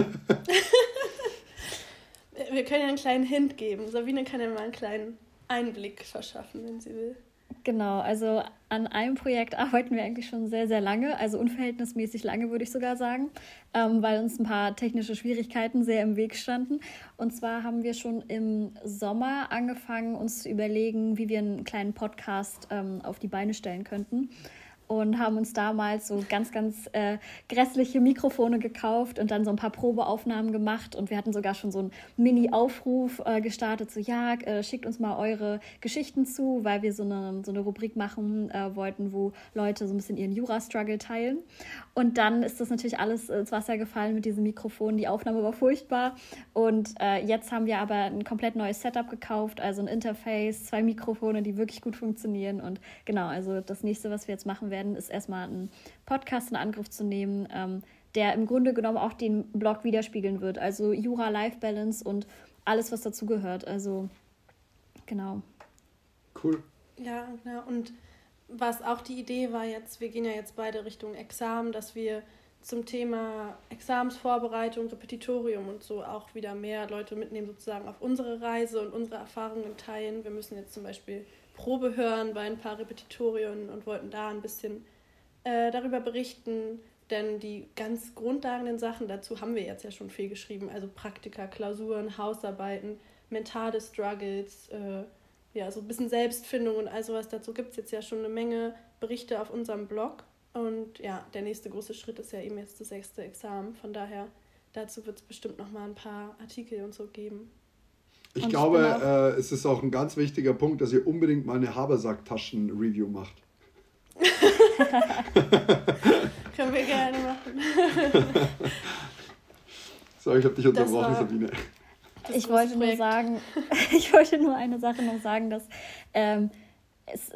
Wir können ja einen kleinen Hint geben. Sabine kann ja mal einen kleinen Einblick verschaffen, wenn sie will. Genau, also an einem Projekt arbeiten wir eigentlich schon sehr, sehr lange, also unverhältnismäßig lange würde ich sogar sagen, ähm, weil uns ein paar technische Schwierigkeiten sehr im Weg standen. Und zwar haben wir schon im Sommer angefangen, uns zu überlegen, wie wir einen kleinen Podcast ähm, auf die Beine stellen könnten und haben uns damals so ganz, ganz äh, grässliche Mikrofone gekauft und dann so ein paar Probeaufnahmen gemacht und wir hatten sogar schon so einen Mini-Aufruf äh, gestartet, so ja, äh, schickt uns mal eure Geschichten zu, weil wir so eine, so eine Rubrik machen äh, wollten, wo Leute so ein bisschen ihren Jura-Struggle teilen. Und dann ist das natürlich alles ins Wasser gefallen mit diesem Mikrofon. Die Aufnahme war furchtbar und äh, jetzt haben wir aber ein komplett neues Setup gekauft, also ein Interface, zwei Mikrofone, die wirklich gut funktionieren und genau, also das nächste, was wir jetzt machen werden, werden, ist erstmal einen Podcast in Angriff zu nehmen, ähm, der im Grunde genommen auch den Blog widerspiegeln wird. Also Jura, Life Balance und alles, was dazugehört. Also genau. Cool. Ja, genau. Und was auch die Idee war jetzt, wir gehen ja jetzt beide Richtung Examen, dass wir zum Thema Examensvorbereitung, Repetitorium und so auch wieder mehr Leute mitnehmen, sozusagen auf unsere Reise und unsere Erfahrungen teilen. Wir müssen jetzt zum Beispiel Probe hören bei ein paar Repetitorien und wollten da ein bisschen äh, darüber berichten, denn die ganz grundlegenden Sachen dazu haben wir jetzt ja schon viel geschrieben, also Praktika, Klausuren, Hausarbeiten, mentale Struggles, äh, ja, so ein bisschen Selbstfindung und all sowas. Dazu gibt es jetzt ja schon eine Menge Berichte auf unserem Blog. Und ja, der nächste große Schritt ist ja eben jetzt das sechste Examen. Von daher, dazu wird es bestimmt noch mal ein paar Artikel und so geben. Ich und glaube, äh, es ist auch ein ganz wichtiger Punkt, dass ihr unbedingt mal eine Habersack-Taschen-Review macht. Können wir gerne machen. so, ich habe dich unterbrochen, Sabine. Ich wollte nur sagen, ich wollte nur eine Sache noch sagen, dass ähm,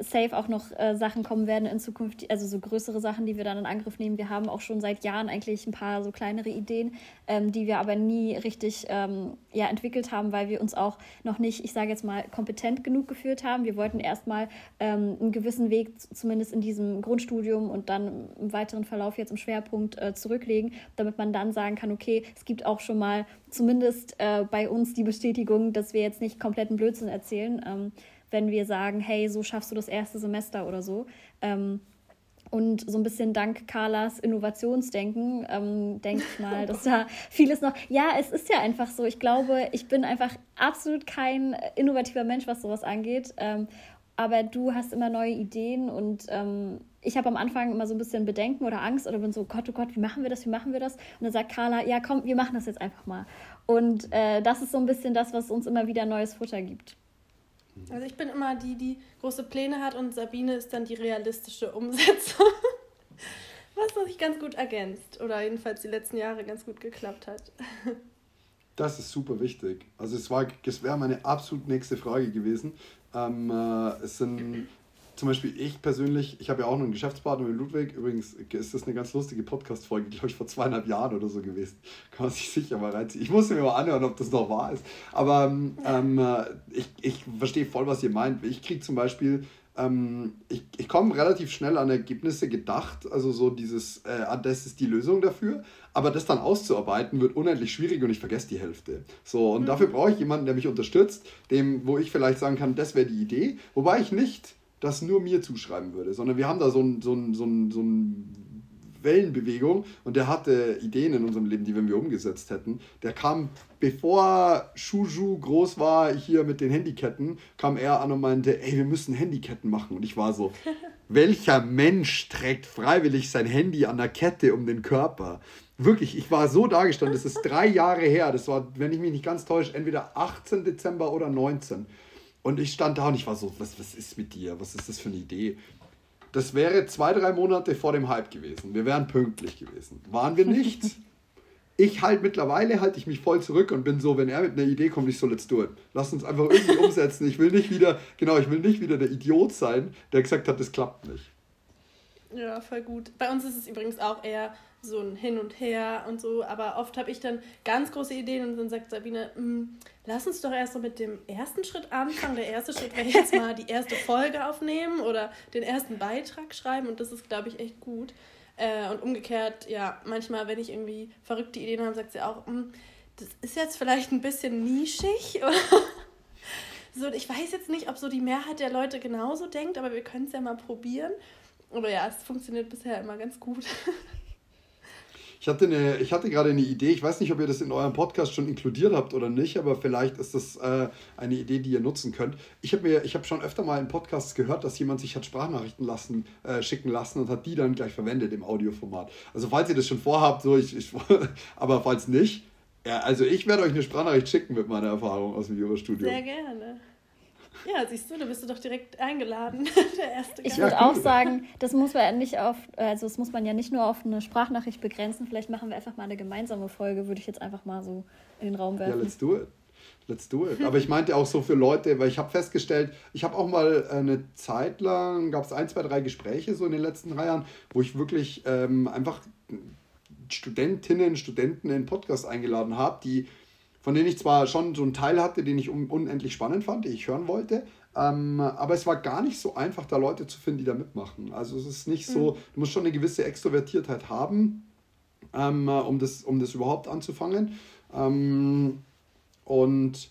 safe auch noch äh, Sachen kommen werden in Zukunft, also so größere Sachen, die wir dann in Angriff nehmen. Wir haben auch schon seit Jahren eigentlich ein paar so kleinere Ideen, ähm, die wir aber nie richtig ähm, ja, entwickelt haben, weil wir uns auch noch nicht, ich sage jetzt mal, kompetent genug geführt haben. Wir wollten erstmal ähm, einen gewissen Weg, zumindest in diesem Grundstudium und dann im weiteren Verlauf jetzt im Schwerpunkt äh, zurücklegen, damit man dann sagen kann, okay, es gibt auch schon mal zumindest äh, bei uns die Bestätigung, dass wir jetzt nicht kompletten Blödsinn erzählen. Ähm, wenn wir sagen, hey, so schaffst du das erste Semester oder so. Ähm, und so ein bisschen dank Carlas Innovationsdenken, ähm, denke ich mal, dass da vieles noch. Ja, es ist ja einfach so. Ich glaube, ich bin einfach absolut kein innovativer Mensch, was sowas angeht. Ähm, aber du hast immer neue Ideen und ähm, ich habe am Anfang immer so ein bisschen Bedenken oder Angst oder bin so, Gott, oh Gott, wie machen wir das, wie machen wir das? Und dann sagt Carla, ja komm, wir machen das jetzt einfach mal. Und äh, das ist so ein bisschen das, was uns immer wieder neues Futter gibt. Also ich bin immer die, die große Pläne hat und Sabine ist dann die realistische Umsetzung. was sich ganz gut ergänzt oder jedenfalls die letzten Jahre ganz gut geklappt hat. Das ist super wichtig. Also es, war, es wäre meine absolut nächste Frage gewesen. Ähm, äh, es sind zum Beispiel ich persönlich, ich habe ja auch noch einen Geschäftspartner mit Ludwig. Übrigens ist das eine ganz lustige Podcast-Folge, glaube ich, vor zweieinhalb Jahren oder so gewesen. Kann man sich sicher mal reinziehen. Ich muss mir mal anhören, ob das noch wahr ist. Aber ähm, äh, ich, ich verstehe voll, was ihr meint. Ich kriege zum Beispiel ähm, ich, ich komme relativ schnell an Ergebnisse gedacht, also so dieses, äh, ah, das ist die Lösung dafür, aber das dann auszuarbeiten wird unendlich schwierig und ich vergesse die Hälfte. So, und mhm. dafür brauche ich jemanden, der mich unterstützt, dem, wo ich vielleicht sagen kann, das wäre die Idee, wobei ich nicht das nur mir zuschreiben würde, sondern wir haben da so ein, so ein, so ein, so ein Wellenbewegung und der hatte Ideen in unserem Leben, die wenn wir umgesetzt hätten. Der kam, bevor Shuju groß war, hier mit den Handyketten, kam er an und meinte, ey, wir müssen Handyketten machen. Und ich war so, welcher Mensch trägt freiwillig sein Handy an der Kette um den Körper? Wirklich, ich war so dargestanden, das ist drei Jahre her, das war, wenn ich mich nicht ganz täusche, entweder 18 Dezember oder 19. Und ich stand da und ich war so, was, was ist mit dir? Was ist das für eine Idee? Das wäre zwei, drei Monate vor dem Hype gewesen. Wir wären pünktlich gewesen. Waren wir nicht? Ich halt mittlerweile halte ich mich voll zurück und bin so, wenn er mit einer Idee kommt, ich so, let's do it. Lass uns einfach irgendwie umsetzen. Ich will nicht wieder, genau, ich will nicht wieder der Idiot sein, der gesagt hat, das klappt nicht. Ja, voll gut. Bei uns ist es übrigens auch eher so ein Hin und Her und so, aber oft habe ich dann ganz große Ideen und dann sagt Sabine, mm, lass uns doch erst so mit dem ersten Schritt anfangen. Der erste Schritt wäre jetzt mal die erste Folge aufnehmen oder den ersten Beitrag schreiben und das ist, glaube ich, echt gut. Äh, und umgekehrt, ja, manchmal, wenn ich irgendwie verrückte Ideen habe, sagt sie auch, mm, das ist jetzt vielleicht ein bisschen nischig oder so. Ich weiß jetzt nicht, ob so die Mehrheit der Leute genauso denkt, aber wir können es ja mal probieren. Aber ja, es funktioniert bisher immer ganz gut. Ich hatte, eine, ich hatte gerade eine Idee, ich weiß nicht, ob ihr das in eurem Podcast schon inkludiert habt oder nicht, aber vielleicht ist das äh, eine Idee, die ihr nutzen könnt. Ich habe hab schon öfter mal in Podcasts gehört, dass jemand sich hat Sprachnachrichten lassen, äh, schicken lassen und hat die dann gleich verwendet im Audioformat. Also falls ihr das schon vorhabt, so ich, ich aber falls nicht, ja, also ich werde euch eine Sprachnachricht schicken mit meiner Erfahrung aus dem Jura-Studio. Sehr gerne. Ja, siehst du, da bist du doch direkt eingeladen. Der erste Ich würde auch sagen, das muss man nicht auf, also das muss man ja nicht nur auf eine Sprachnachricht begrenzen. Vielleicht machen wir einfach mal eine gemeinsame Folge, würde ich jetzt einfach mal so in den Raum werfen. Ja, let's do it. Let's do it. Aber ich meinte auch so für Leute, weil ich habe festgestellt, ich habe auch mal eine Zeit lang, gab es ein, zwei, drei Gespräche so in den letzten drei Jahren, wo ich wirklich ähm, einfach Studentinnen, Studenten in Podcast eingeladen habe, die von denen ich zwar schon so einen Teil hatte, den ich unendlich spannend fand, den ich hören wollte, ähm, aber es war gar nicht so einfach, da Leute zu finden, die da mitmachen. Also es ist nicht so, mhm. du musst schon eine gewisse Extrovertiertheit haben, ähm, um, das, um das überhaupt anzufangen. Ähm, und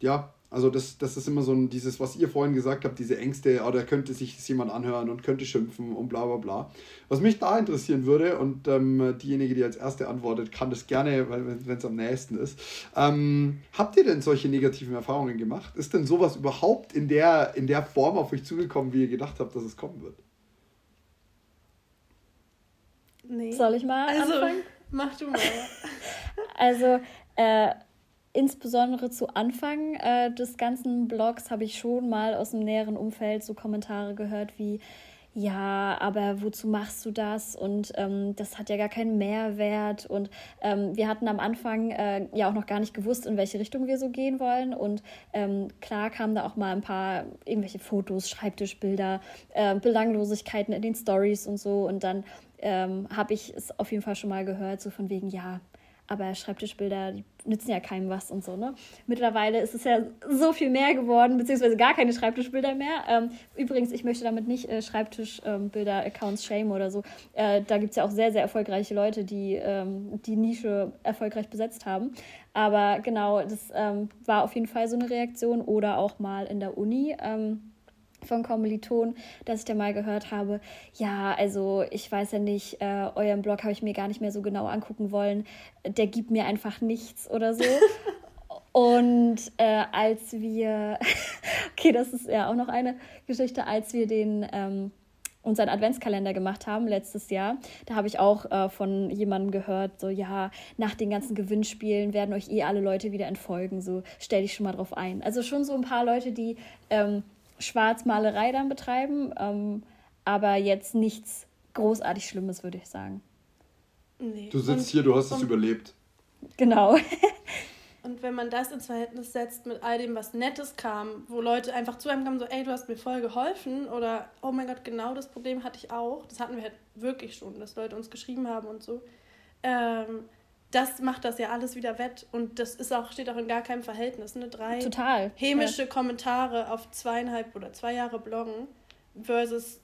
ja, also das, das ist immer so ein, dieses, was ihr vorhin gesagt habt, diese Ängste, oh, da könnte sich das jemand anhören und könnte schimpfen und bla bla bla. Was mich da interessieren würde, und ähm, diejenige, die als erste antwortet, kann das gerne, wenn es am nächsten ist. Ähm, habt ihr denn solche negativen Erfahrungen gemacht? Ist denn sowas überhaupt in der, in der Form auf euch zugekommen, wie ihr gedacht habt, dass es kommen wird? Nee. Soll ich mal also, anfangen? Mach du mal. also, äh, insbesondere zu Anfang äh, des ganzen Blogs habe ich schon mal aus dem näheren Umfeld so Kommentare gehört wie, ja, aber wozu machst du das? Und ähm, das hat ja gar keinen Mehrwert. Und ähm, wir hatten am Anfang äh, ja auch noch gar nicht gewusst, in welche Richtung wir so gehen wollen. Und ähm, klar kamen da auch mal ein paar irgendwelche Fotos, Schreibtischbilder, äh, Belanglosigkeiten in den Stories und so. Und dann ähm, habe ich es auf jeden Fall schon mal gehört, so von wegen, ja, aber Schreibtischbilder, nützen ja keinem was und so, ne? Mittlerweile ist es ja so viel mehr geworden, beziehungsweise gar keine Schreibtischbilder mehr. Ähm, übrigens, ich möchte damit nicht äh, Schreibtischbilder-Accounts shame oder so. Äh, da gibt es ja auch sehr, sehr erfolgreiche Leute, die ähm, die Nische erfolgreich besetzt haben. Aber genau, das ähm, war auf jeden Fall so eine Reaktion. Oder auch mal in der Uni. Von Kommilitonen, dass ich da mal gehört habe, ja, also ich weiß ja nicht, äh, euren Blog habe ich mir gar nicht mehr so genau angucken wollen, der gibt mir einfach nichts oder so. Und äh, als wir, okay, das ist ja auch noch eine Geschichte, als wir den ähm, unseren Adventskalender gemacht haben letztes Jahr. Da habe ich auch äh, von jemandem gehört, so ja, nach den ganzen Gewinnspielen werden euch eh alle Leute wieder entfolgen, so stell dich schon mal drauf ein. Also schon so ein paar Leute, die ähm, Schwarzmalerei dann betreiben, ähm, aber jetzt nichts großartig Schlimmes, würde ich sagen. Nee. Du sitzt und, hier, du hast es überlebt. Genau. Und wenn man das ins Verhältnis setzt mit all dem, was Nettes kam, wo Leute einfach zu einem kamen, so, ey, du hast mir voll geholfen oder, oh mein Gott, genau das Problem hatte ich auch. Das hatten wir halt wirklich schon, dass Leute uns geschrieben haben und so. Ähm, das macht das ja alles wieder wett und das ist auch, steht auch in gar keinem Verhältnis. Ne? Drei Total. hämische ja. Kommentare auf zweieinhalb oder zwei Jahre Bloggen versus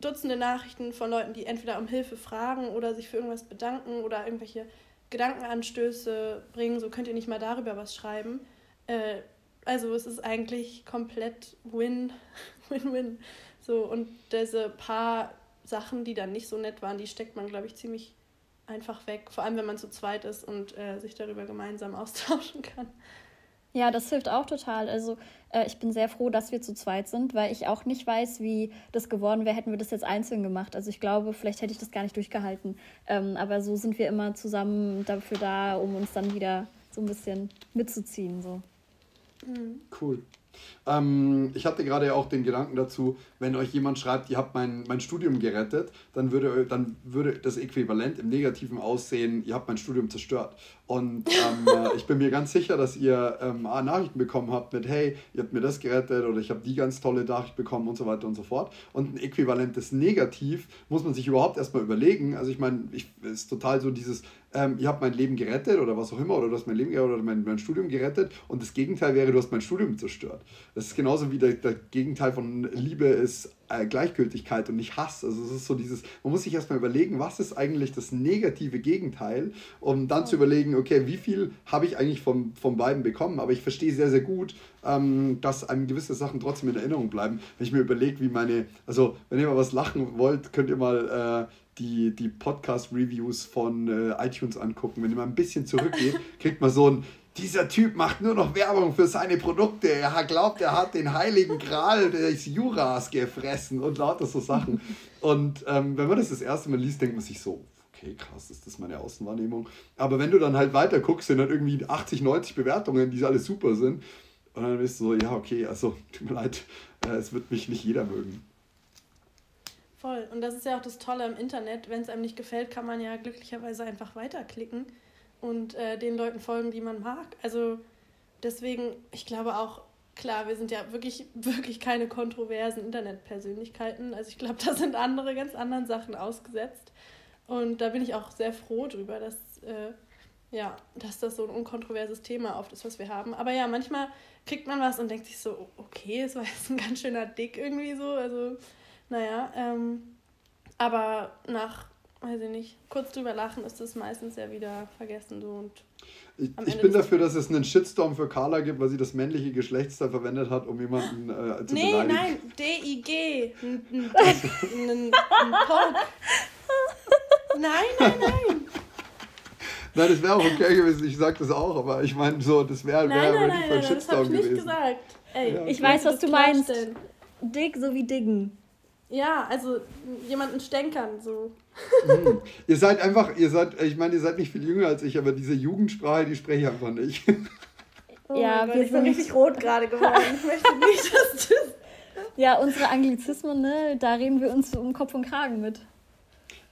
Dutzende Nachrichten von Leuten, die entweder um Hilfe fragen oder sich für irgendwas bedanken oder irgendwelche Gedankenanstöße bringen, so könnt ihr nicht mal darüber was schreiben. Äh, also es ist eigentlich komplett Win, Win-Win. So, und diese paar Sachen, die dann nicht so nett waren, die steckt man, glaube ich, ziemlich einfach weg. Vor allem, wenn man zu zweit ist und äh, sich darüber gemeinsam austauschen kann. Ja, das hilft auch total. Also äh, ich bin sehr froh, dass wir zu zweit sind, weil ich auch nicht weiß, wie das geworden wäre, hätten wir das jetzt einzeln gemacht. Also ich glaube, vielleicht hätte ich das gar nicht durchgehalten. Ähm, aber so sind wir immer zusammen dafür da, um uns dann wieder so ein bisschen mitzuziehen. So. Mhm. Cool. Ähm, ich hatte gerade auch den Gedanken dazu, wenn euch jemand schreibt, ihr habt mein, mein Studium gerettet, dann würde, dann würde das Äquivalent im Negativen aussehen, ihr habt mein Studium zerstört. Und ähm, äh, ich bin mir ganz sicher, dass ihr ähm, Nachrichten bekommen habt mit, hey, ihr habt mir das gerettet oder ich habe die ganz tolle Nachricht bekommen und so weiter und so fort. Und ein äquivalentes Negativ muss man sich überhaupt erstmal überlegen. Also ich meine, es ist total so dieses, ähm, ihr habt mein Leben gerettet oder was auch immer, oder du hast mein Leben gerettet oder mein, mein Studium gerettet. Und das Gegenteil wäre, du hast mein Studium zerstört. Das ist genauso wie der, der Gegenteil von Liebe ist äh, Gleichgültigkeit und nicht Hass. Also es ist so dieses, man muss sich erstmal überlegen, was ist eigentlich das negative Gegenteil, um dann zu überlegen, okay, wie viel habe ich eigentlich vom, von beiden bekommen. Aber ich verstehe sehr, sehr gut, ähm, dass einem gewisse Sachen trotzdem in Erinnerung bleiben. Wenn ich mir überlege, wie meine, also wenn ihr mal was lachen wollt, könnt ihr mal äh, die, die Podcast-Reviews von äh, iTunes angucken. Wenn ihr mal ein bisschen zurückgeht, kriegt man so ein, dieser Typ macht nur noch Werbung für seine Produkte. Er glaubt, er hat den heiligen Gral des Juras gefressen und lauter so Sachen. Und ähm, wenn man das das erste Mal liest, denkt man sich so, okay, krass, ist das meine Außenwahrnehmung. Aber wenn du dann halt weiter guckst, sind dann irgendwie 80, 90 Bewertungen, die alle super sind. Und dann bist du so, ja, okay, also tut mir leid, äh, es wird mich nicht jeder mögen. Voll. Und das ist ja auch das Tolle im Internet. Wenn es einem nicht gefällt, kann man ja glücklicherweise einfach weiterklicken und äh, den Leuten folgen, die man mag. Also deswegen, ich glaube auch, klar, wir sind ja wirklich, wirklich keine kontroversen Internetpersönlichkeiten. Also ich glaube, da sind andere ganz anderen Sachen ausgesetzt. Und da bin ich auch sehr froh drüber, dass, äh, ja, dass das so ein unkontroverses Thema oft ist, was wir haben. Aber ja, manchmal kriegt man was und denkt sich so, okay, es war jetzt ein ganz schöner Dick irgendwie so. Also, naja, ähm, aber nach weiß ich nicht, kurz drüber lachen ist das meistens ja wieder vergessen so und ich, ich bin dafür, dass es einen Shitstorm für Carla gibt, weil sie das männliche Geschlechtsteil verwendet hat, um jemanden äh, zu nee, beleidigen. Nee, nein, D-I-G. Ein, ein, ein, ein Poke. Nein, nein, nein. Nein, das wäre auch okay gewesen, ich sag das auch, aber ich meine, so, das wäre wär wirklich nein, nein, Shitstorm gewesen. Nicht gesagt. Ey, ja, ich weiß, was du meinst. Dick sowie Diggen. Ja, also jemanden stänkern, so. Mhm. Ihr seid einfach, ihr seid, ich meine, ihr seid nicht viel jünger als ich, aber diese Jugendsprache, die spreche ich einfach nicht. Oh ja, Gott, wir sind richtig rot gerade geworden. Ich möchte nicht, dass du. Ja, unsere Anglizismen, ne, da reden wir uns um Kopf und Kragen mit.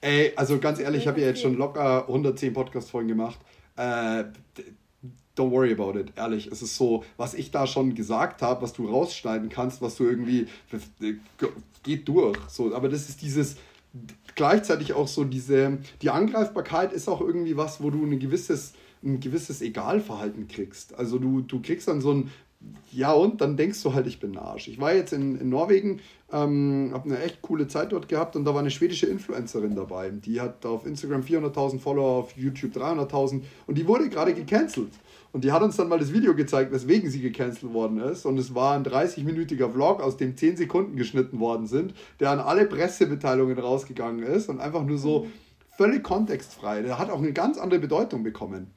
Ey, also ganz ehrlich, ich habe ja jetzt schon locker 110 Podcast-Folgen gemacht. Äh, don't worry about it, ehrlich. Es ist so, was ich da schon gesagt habe, was du rausschneiden kannst, was du irgendwie, geht durch. So, aber das ist dieses, gleichzeitig auch so diese, die Angreifbarkeit ist auch irgendwie was, wo du ein gewisses, ein gewisses Egalverhalten kriegst. Also du, du kriegst dann so ein, ja und, dann denkst du halt, ich bin Arsch. Ich war jetzt in, in Norwegen, ähm, habe eine echt coole Zeit dort gehabt und da war eine schwedische Influencerin dabei. Die hat auf Instagram 400.000 Follower, auf YouTube 300.000 und die wurde gerade gecancelt. Und die hat uns dann mal das Video gezeigt, weswegen sie gecancelt worden ist. Und es war ein 30-minütiger Vlog, aus dem 10 Sekunden geschnitten worden sind, der an alle Pressemitteilungen rausgegangen ist und einfach nur so völlig kontextfrei. Der hat auch eine ganz andere Bedeutung bekommen.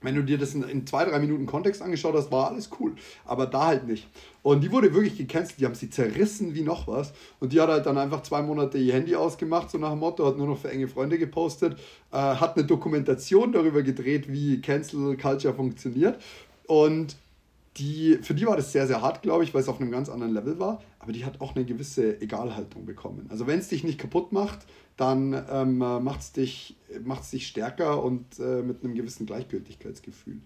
Wenn du dir das in, in, zwei, drei Minuten Kontext angeschaut hast, war alles cool. Aber da halt nicht. Und die wurde wirklich gecancelt, die haben sie zerrissen wie noch was. Und die hat halt dann einfach zwei Monate ihr Handy ausgemacht, so nach dem Motto, hat nur noch für enge Freunde gepostet, äh, hat eine Dokumentation darüber gedreht, wie Cancel Culture funktioniert. Und die, für die war das sehr, sehr hart, glaube ich, weil es auf einem ganz anderen Level war. Aber die hat auch eine gewisse Egalhaltung bekommen. Also wenn es dich nicht kaputt macht, dann ähm, macht es dich, macht's dich stärker und äh, mit einem gewissen Gleichgültigkeitsgefühl.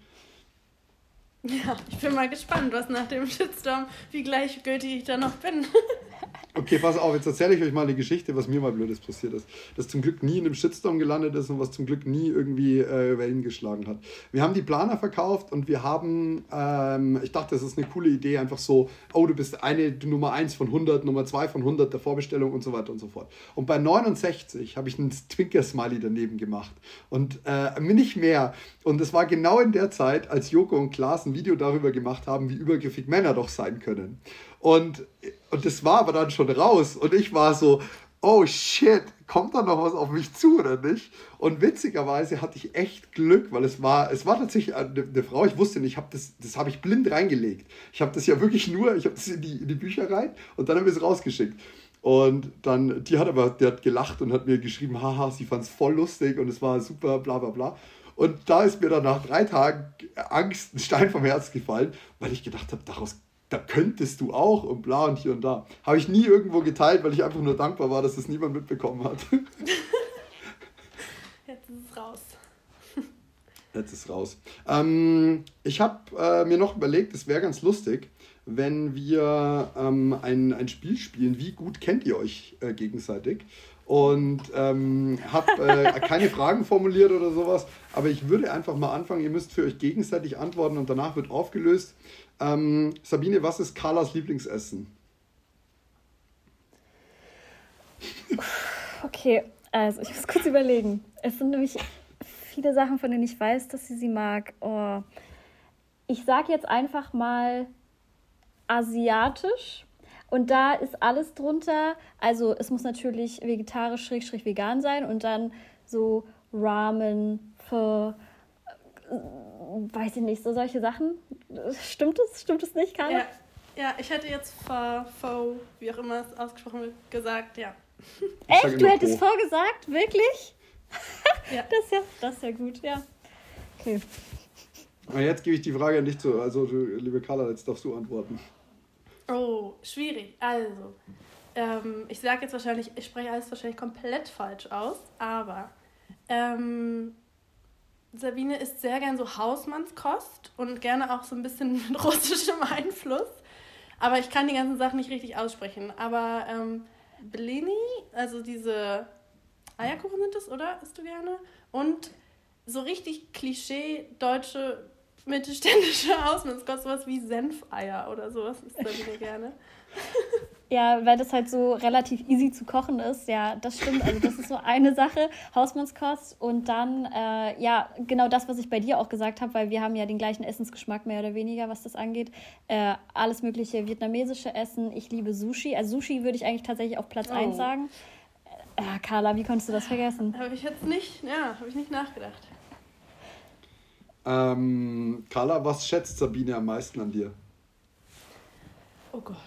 Ja, ich bin mal gespannt, was nach dem Shitstorm, wie gleichgültig ich da noch bin. Okay, pass auf, jetzt erzähle ich euch mal eine Geschichte, was mir mal Blödes passiert ist. Das zum Glück nie in einem Shitstorm gelandet ist und was zum Glück nie irgendwie äh, Wellen geschlagen hat. Wir haben die Planer verkauft und wir haben, ähm, ich dachte, das ist eine coole Idee, einfach so, oh, du bist eine Nummer 1 von 100, Nummer 2 von 100 der Vorbestellung und so weiter und so fort. Und bei 69 habe ich einen Twinker-Smiley daneben gemacht und äh, nicht mehr. Und es war genau in der Zeit, als Joko und Klaas ein Video darüber gemacht haben, wie übergriffig Männer doch sein können. Und, und das war aber dann schon raus. Und ich war so, oh shit, kommt da noch was auf mich zu oder nicht? Und witzigerweise hatte ich echt Glück, weil es war, es war tatsächlich eine, eine Frau, ich wusste nicht, hab das, das habe ich blind reingelegt. Ich habe das ja wirklich nur, ich habe das in die, in die Bücher rein und dann habe ich es rausgeschickt. Und dann, die hat aber, die hat gelacht und hat mir geschrieben, haha, sie fand es voll lustig und es war super, bla bla bla. Und da ist mir dann nach drei Tagen Angst, ein Stein vom Herz gefallen, weil ich gedacht habe, daraus da könntest du auch und bla und hier und da. Habe ich nie irgendwo geteilt, weil ich einfach nur dankbar war, dass das niemand mitbekommen hat. Jetzt ist es raus. Jetzt ist es raus. Ähm, ich habe äh, mir noch überlegt, es wäre ganz lustig, wenn wir ähm, ein, ein Spiel spielen. Wie gut kennt ihr euch äh, gegenseitig? Und ähm, habe äh, keine Fragen formuliert oder sowas, aber ich würde einfach mal anfangen. Ihr müsst für euch gegenseitig antworten und danach wird aufgelöst. Ähm, Sabine, was ist Carlas Lieblingsessen? Okay, also ich muss kurz überlegen. Es sind nämlich viele Sachen, von denen ich weiß, dass sie sie mag. Oh. Ich sage jetzt einfach mal asiatisch. Und da ist alles drunter. Also es muss natürlich vegetarisch, schräg, vegan sein. Und dann so Ramen, Pho, weiß ich nicht, so solche Sachen. Stimmt es? Stimmt es nicht, Carla? Ja, ja ich hätte jetzt Faux, wie auch immer es ausgesprochen wird, gesagt, ja. Echt? Du hättest vorgesagt? Wirklich? ja. Das, ist ja, das ist ja gut, ja. Okay. Und jetzt gebe ich die Frage nicht zu. Also, liebe Carla, jetzt darfst du antworten. Oh, schwierig. Also, ähm, ich sage jetzt wahrscheinlich, ich spreche alles wahrscheinlich komplett falsch aus, aber ähm, Sabine isst sehr gern so Hausmannskost und gerne auch so ein bisschen mit russischem Einfluss. Aber ich kann die ganzen Sachen nicht richtig aussprechen. Aber ähm, Blini, also diese Eierkuchen sind es, oder? Isst du gerne? Und so richtig Klischee deutsche mittelständische Hausmannskost, sowas wie Senfeier oder sowas isst Sabine gerne. Ja, weil das halt so relativ easy zu kochen ist. Ja, das stimmt. Also das ist so eine Sache, Hausmannskost. Und dann, äh, ja, genau das, was ich bei dir auch gesagt habe, weil wir haben ja den gleichen Essensgeschmack mehr oder weniger, was das angeht. Äh, alles mögliche vietnamesische Essen. Ich liebe Sushi. Also Sushi würde ich eigentlich tatsächlich auf Platz oh. 1 sagen. Äh, Carla, wie konntest du das vergessen? Habe ich jetzt nicht, ja, habe ich nicht nachgedacht. Ähm, Carla, was schätzt Sabine am meisten an dir? Oh Gott.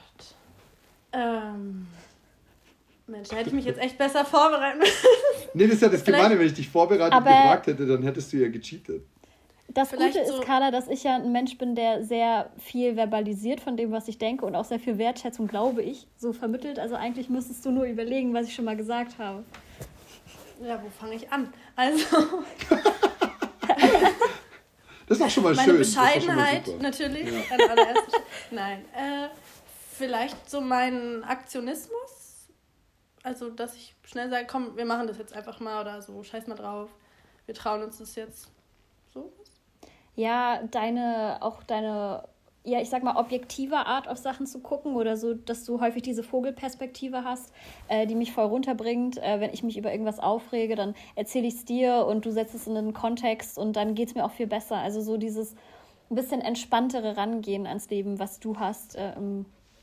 Ähm. Mensch, da hätte ich mich jetzt echt besser vorbereiten müssen. nee, das ist ja das Gemeine, wenn ich dich vorbereitet aber gefragt hätte, dann hättest du ja gecheatet. Das Vielleicht Gute ist, Carla, dass ich ja ein Mensch bin, der sehr viel verbalisiert von dem, was ich denke und auch sehr viel Wertschätzung, glaube ich, so vermittelt. Also eigentlich müsstest du nur überlegen, was ich schon mal gesagt habe. Ja, wo fange ich an? Also. das ist auch schon mal Meine schön. Meine Bescheidenheit natürlich. Ja. Nein. Äh, vielleicht so mein Aktionismus. Also, dass ich schnell sage, komm, wir machen das jetzt einfach mal oder so, scheiß mal drauf. Wir trauen uns das jetzt. So? Ja, deine, auch deine, ja, ich sag mal, objektive Art auf Sachen zu gucken oder so, dass du häufig diese Vogelperspektive hast, äh, die mich voll runterbringt. Äh, wenn ich mich über irgendwas aufrege, dann erzähle ich es dir und du setzt es in einen Kontext und dann geht es mir auch viel besser. Also so dieses ein bisschen entspanntere Rangehen ans Leben, was du hast, äh,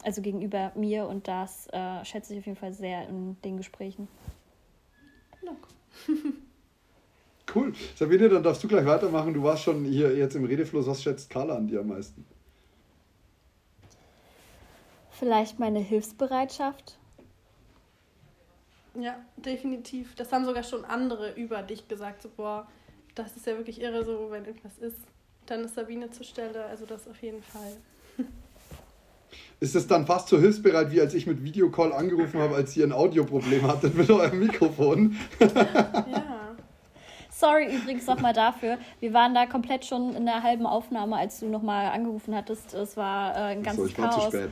also gegenüber mir und das äh, schätze ich auf jeden Fall sehr in den Gesprächen. Cool. Sabine, dann darfst du gleich weitermachen. Du warst schon hier jetzt im Redefluss. Was schätzt Carla an dir am meisten? Vielleicht meine Hilfsbereitschaft. Ja, definitiv. Das haben sogar schon andere über dich gesagt. So, boah, das ist ja wirklich irre, so wenn irgendwas ist, dann ist Sabine zur Stelle. Also das auf jeden Fall. Ist es dann fast so hilfsbereit, wie als ich mit Videocall angerufen habe, als ihr ein Audioproblem hattet mit eurem Mikrofon? ja. Sorry übrigens nochmal dafür. Wir waren da komplett schon in der halben Aufnahme, als du nochmal angerufen hattest. Es war äh, ein ganzes so, ich war Chaos. Zu spät.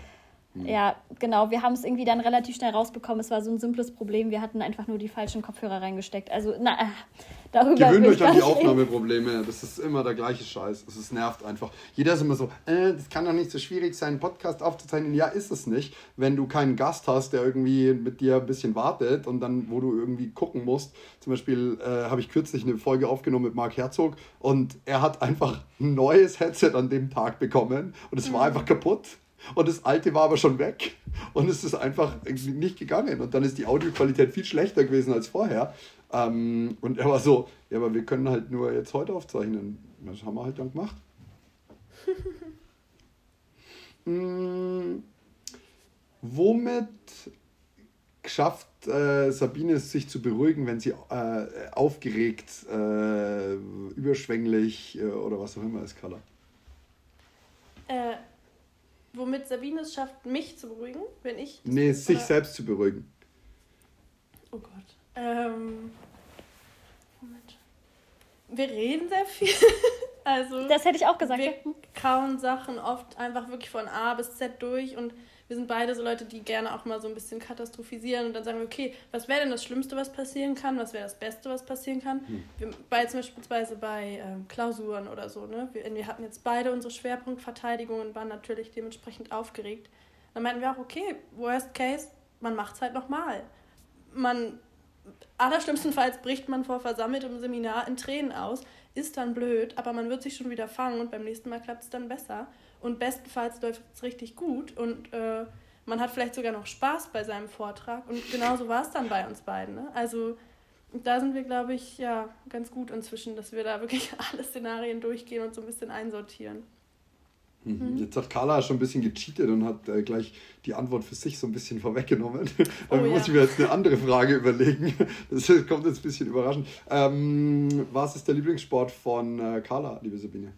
Mhm. Ja, genau. Wir haben es irgendwie dann relativ schnell rausbekommen. Es war so ein simples Problem. Wir hatten einfach nur die falschen Kopfhörer reingesteckt. Also, na, darüber. Gewöhnt euch an die Aufnahmeprobleme. Das ist immer der gleiche Scheiß. Es nervt einfach. Jeder ist immer so, äh, das kann doch nicht so schwierig sein, einen Podcast aufzuzeichnen. Ja, ist es nicht. Wenn du keinen Gast hast, der irgendwie mit dir ein bisschen wartet und dann, wo du irgendwie gucken musst. Zum Beispiel äh, habe ich kürzlich eine Folge aufgenommen mit Marc Herzog und er hat einfach ein neues Headset an dem Tag bekommen und es war mhm. einfach kaputt. Und das alte war aber schon weg und es ist einfach nicht gegangen. Und dann ist die Audioqualität viel schlechter gewesen als vorher. Ähm, und er war so, ja, aber wir können halt nur jetzt heute aufzeichnen. Das haben wir halt dann gemacht. hm, womit schafft äh, Sabine es, sich zu beruhigen, wenn sie äh, aufgeregt, äh, überschwänglich äh, oder was auch immer ist, Carla? Womit Sabine es schafft, mich zu beruhigen, wenn ich. Nee, sich oder? selbst zu beruhigen. Oh Gott. Ähm. Moment. Wir reden sehr viel. also. Das hätte ich auch gesagt. Wir kauen Sachen oft einfach wirklich von A bis Z durch und wir sind beide so Leute, die gerne auch mal so ein bisschen katastrophisieren und dann sagen wir, okay, was wäre denn das Schlimmste, was passieren kann? Was wäre das Beste, was passieren kann? Hm. Wir, bei, zum Beispiel bei ähm, Klausuren oder so, ne? Wir, wir hatten jetzt beide unsere Schwerpunktverteidigungen und waren natürlich dementsprechend aufgeregt. Dann meinten wir auch, okay, worst case, man macht es halt nochmal. Man, allerschlimmstenfalls bricht man vor versammeltem Seminar in Tränen aus, ist dann blöd, aber man wird sich schon wieder fangen und beim nächsten Mal klappt es dann besser und bestenfalls läuft es richtig gut und äh, man hat vielleicht sogar noch Spaß bei seinem Vortrag und genauso war es dann bei uns beiden. Ne? Also da sind wir, glaube ich, ja ganz gut inzwischen, dass wir da wirklich alle Szenarien durchgehen und so ein bisschen einsortieren. Mhm. Jetzt hat Carla schon ein bisschen gecheatet und hat äh, gleich die Antwort für sich so ein bisschen vorweggenommen. da oh, muss ja. ich mir jetzt eine andere Frage überlegen. Das kommt jetzt ein bisschen überraschend. Ähm, was ist der Lieblingssport von äh, Carla, liebe Sabine?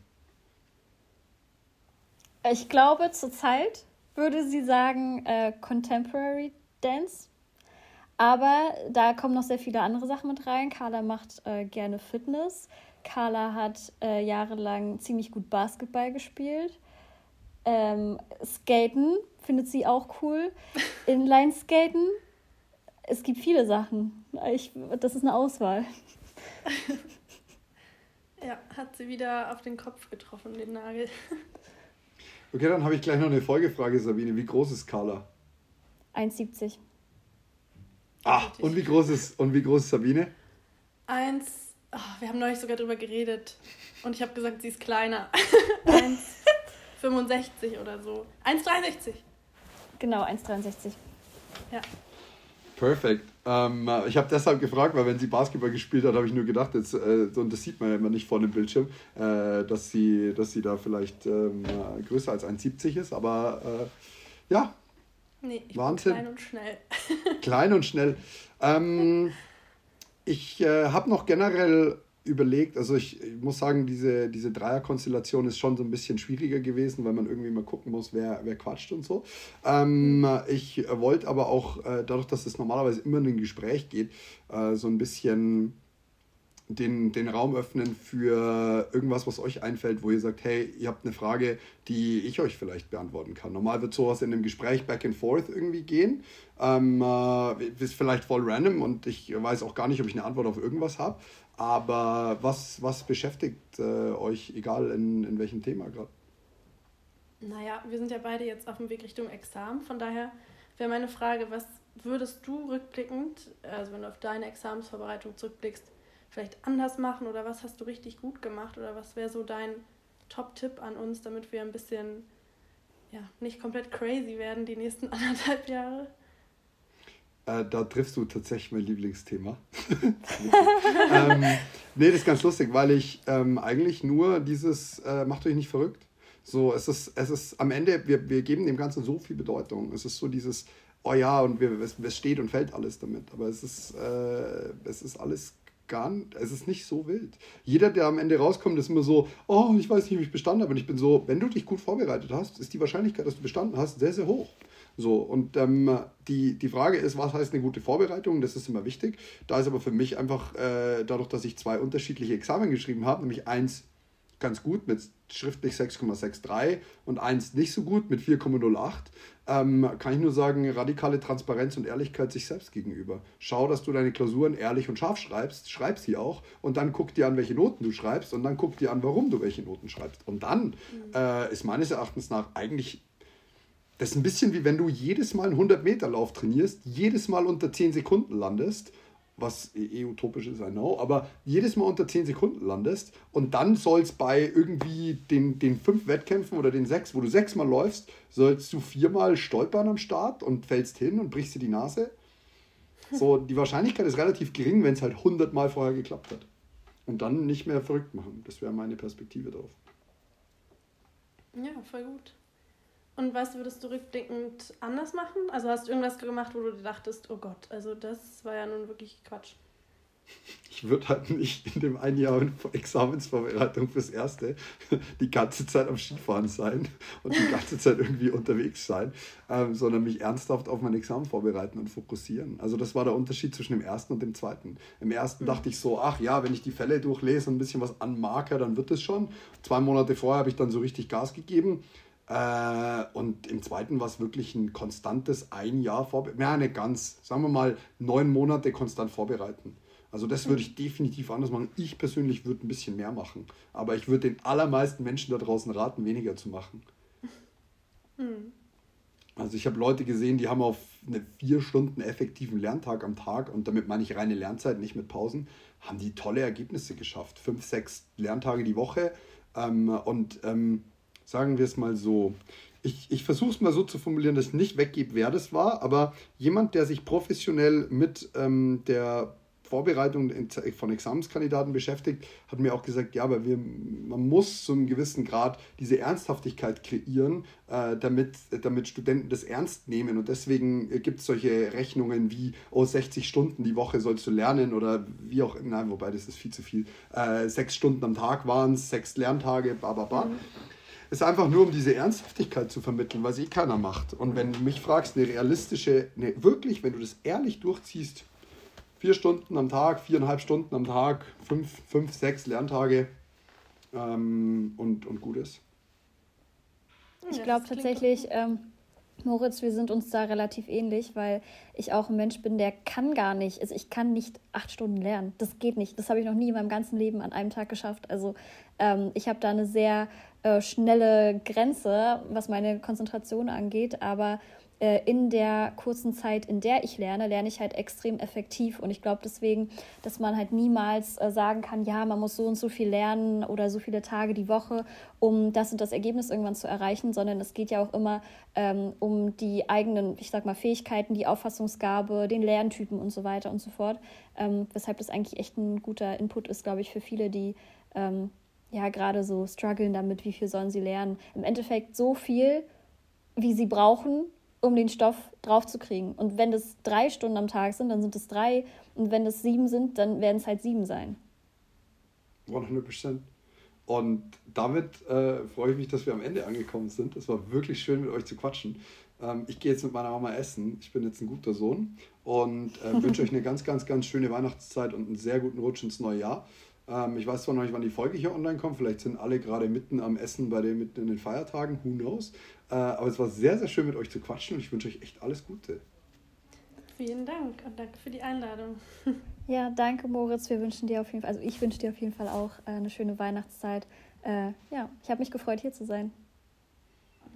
Ich glaube, zurzeit würde sie sagen äh, Contemporary Dance. Aber da kommen noch sehr viele andere Sachen mit rein. Carla macht äh, gerne Fitness. Carla hat äh, jahrelang ziemlich gut Basketball gespielt. Ähm, Skaten findet sie auch cool. Inline-Skaten. Es gibt viele Sachen. Ich, das ist eine Auswahl. ja, hat sie wieder auf den Kopf getroffen, den Nagel. Okay, dann habe ich gleich noch eine Folgefrage, Sabine. Wie groß ist Carla? 1,70. Ah, und wie groß ist, und wie groß ist Sabine? 1, oh, wir haben neulich sogar drüber geredet. Und ich habe gesagt, sie ist kleiner. 1,65 oder so. 1,63. Genau, 1,63. Ja. Perfekt. Ähm, ich habe deshalb gefragt, weil wenn sie Basketball gespielt hat, habe ich nur gedacht, jetzt, äh, und das sieht man ja immer nicht vor dem Bildschirm, äh, dass, sie, dass sie da vielleicht ähm, größer als 1,70 ist, aber äh, ja. Nee, Wahnsinn. Klein und schnell. klein und schnell. Ähm, ich äh, habe noch generell überlegt, also ich, ich, muss sagen, diese, diese Dreierkonstellation ist schon so ein bisschen schwieriger gewesen, weil man irgendwie mal gucken muss, wer, wer quatscht und so. Ähm, ich wollte aber auch, äh, dadurch, dass es normalerweise immer in ein Gespräch geht, äh, so ein bisschen den, den Raum öffnen für irgendwas, was euch einfällt, wo ihr sagt, hey, ihr habt eine Frage, die ich euch vielleicht beantworten kann. Normal wird sowas in einem Gespräch back and forth irgendwie gehen. Ähm, äh, ist vielleicht voll random und ich weiß auch gar nicht, ob ich eine Antwort auf irgendwas habe. Aber was, was beschäftigt äh, euch, egal in, in welchem Thema gerade? Naja, wir sind ja beide jetzt auf dem Weg Richtung Examen. Von daher wäre meine Frage, was würdest du rückblickend, also wenn du auf deine Examensvorbereitung zurückblickst, vielleicht anders machen oder was hast du richtig gut gemacht oder was wäre so dein Top-Tipp an uns, damit wir ein bisschen ja, nicht komplett crazy werden die nächsten anderthalb Jahre? Äh, da triffst du tatsächlich mein Lieblingsthema. ähm, nee, das ist ganz lustig, weil ich ähm, eigentlich nur dieses, äh, macht euch nicht verrückt. So, es ist, es ist am Ende, wir, wir geben dem Ganzen so viel Bedeutung. Es ist so dieses, oh ja, und wir, es, es steht und fällt alles damit. Aber es ist, äh, es ist alles gar nicht, es ist nicht so wild. Jeder, der am Ende rauskommt, ist immer so, oh, ich weiß nicht, wie ich bestanden habe. Und ich bin so, wenn du dich gut vorbereitet hast, ist die Wahrscheinlichkeit, dass du bestanden hast, sehr, sehr hoch. So, und ähm, die, die Frage ist, was heißt eine gute Vorbereitung? Das ist immer wichtig. Da ist aber für mich einfach, äh, dadurch, dass ich zwei unterschiedliche Examen geschrieben habe, nämlich eins ganz gut mit schriftlich 6,63 und eins nicht so gut mit 4,08, ähm, kann ich nur sagen, radikale Transparenz und Ehrlichkeit sich selbst gegenüber. Schau, dass du deine Klausuren ehrlich und scharf schreibst, schreib sie auch und dann guck dir an, welche Noten du schreibst und dann guck dir an, warum du welche Noten schreibst. Und dann mhm. äh, ist meines Erachtens nach eigentlich das ist ein bisschen wie wenn du jedes Mal einen 100-Meter-Lauf trainierst, jedes Mal unter 10 Sekunden landest, was eh, eh utopisch ist, I know, aber jedes Mal unter 10 Sekunden landest und dann soll es bei irgendwie den, den fünf Wettkämpfen oder den sechs, wo du sechsmal läufst, sollst du viermal stolpern am Start und fällst hin und brichst dir die Nase. So, die Wahrscheinlichkeit ist relativ gering, wenn es halt 100 Mal vorher geklappt hat. Und dann nicht mehr verrückt machen. Das wäre meine Perspektive drauf. Ja, voll gut. Und was würdest du rückblickend anders machen? Also hast du irgendwas gemacht, wo du dachtest, oh Gott, also das war ja nun wirklich Quatsch. Ich würde halt nicht in dem einen Jahr Examensvorbereitung fürs Erste die ganze Zeit am Skifahren sein und die ganze Zeit irgendwie unterwegs sein, ähm, sondern mich ernsthaft auf mein Examen vorbereiten und fokussieren. Also das war der Unterschied zwischen dem ersten und dem zweiten. Im ersten mhm. dachte ich so, ach ja, wenn ich die Fälle durchlese und ein bisschen was anmarke, dann wird es schon. Zwei Monate vorher habe ich dann so richtig Gas gegeben äh, und im zweiten war es wirklich ein konstantes ein Jahr vorbereiten. Ja, nicht ganz, sagen wir mal neun Monate konstant vorbereiten. Also das würde ich definitiv anders machen. Ich persönlich würde ein bisschen mehr machen. Aber ich würde den allermeisten Menschen da draußen raten, weniger zu machen. Hm. Also ich habe Leute gesehen, die haben auf eine vier Stunden effektiven Lerntag am Tag, und damit meine ich reine Lernzeit, nicht mit Pausen, haben die tolle Ergebnisse geschafft. Fünf, sechs Lerntage die Woche. Ähm, und ähm, sagen wir es mal so. Ich, ich versuche es mal so zu formulieren, dass ich nicht weggebe, wer das war, aber jemand, der sich professionell mit ähm, der Vorbereitung von Examenskandidaten beschäftigt, hat mir auch gesagt, ja, aber wir, man muss zu einem gewissen Grad diese Ernsthaftigkeit kreieren, äh, damit, damit Studenten das ernst nehmen. Und deswegen gibt es solche Rechnungen wie, oh, 60 Stunden die Woche sollst du lernen oder wie auch, nein, wobei das ist viel zu viel. Äh, sechs Stunden am Tag waren es, sechs Lerntage, bla bla bla. Mhm ist einfach nur, um diese Ernsthaftigkeit zu vermitteln, was eh keiner macht. Und wenn du mich fragst, eine realistische, eine, wirklich, wenn du das ehrlich durchziehst, vier Stunden am Tag, viereinhalb Stunden am Tag, fünf, fünf sechs Lerntage ähm, und, und gut ist. Ich glaube tatsächlich, ähm, Moritz, wir sind uns da relativ ähnlich, weil ich auch ein Mensch bin, der kann gar nicht, also ich kann nicht acht Stunden lernen. Das geht nicht. Das habe ich noch nie in meinem ganzen Leben an einem Tag geschafft. Also ähm, ich habe da eine sehr äh, schnelle Grenze, was meine Konzentration angeht, aber äh, in der kurzen Zeit, in der ich lerne, lerne ich halt extrem effektiv. Und ich glaube deswegen, dass man halt niemals äh, sagen kann, ja, man muss so und so viel lernen oder so viele Tage die Woche, um das und das Ergebnis irgendwann zu erreichen, sondern es geht ja auch immer ähm, um die eigenen, ich sag mal, Fähigkeiten, die Auffassungsgabe, den Lerntypen und so weiter und so fort. Ähm, weshalb das eigentlich echt ein guter Input ist, glaube ich, für viele, die ähm, ja gerade so strugglen damit, wie viel sollen sie lernen. Im Endeffekt so viel, wie sie brauchen, um den Stoff draufzukriegen. Und wenn das drei Stunden am Tag sind, dann sind es drei. Und wenn das sieben sind, dann werden es halt sieben sein. 100 Prozent. Und damit äh, freue ich mich, dass wir am Ende angekommen sind. Es war wirklich schön, mit euch zu quatschen. Ähm, ich gehe jetzt mit meiner Mama essen. Ich bin jetzt ein guter Sohn und äh, wünsche euch eine ganz, ganz, ganz schöne Weihnachtszeit und einen sehr guten Rutsch ins neue Jahr. Ähm, ich weiß zwar noch nicht, wann die Folge hier online kommt. Vielleicht sind alle gerade mitten am Essen bei den, mitten in den Feiertagen. Who knows? Äh, aber es war sehr, sehr schön mit euch zu quatschen und ich wünsche euch echt alles Gute. Vielen Dank und danke für die Einladung. Ja, danke Moritz. Wir wünschen dir auf jeden Fall, also ich wünsche dir auf jeden Fall auch äh, eine schöne Weihnachtszeit. Äh, ja, ich habe mich gefreut, hier zu sein.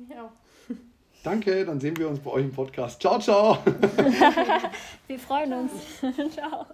Ja. Danke, dann sehen wir uns bei euch im Podcast. Ciao, ciao. wir freuen uns. ciao.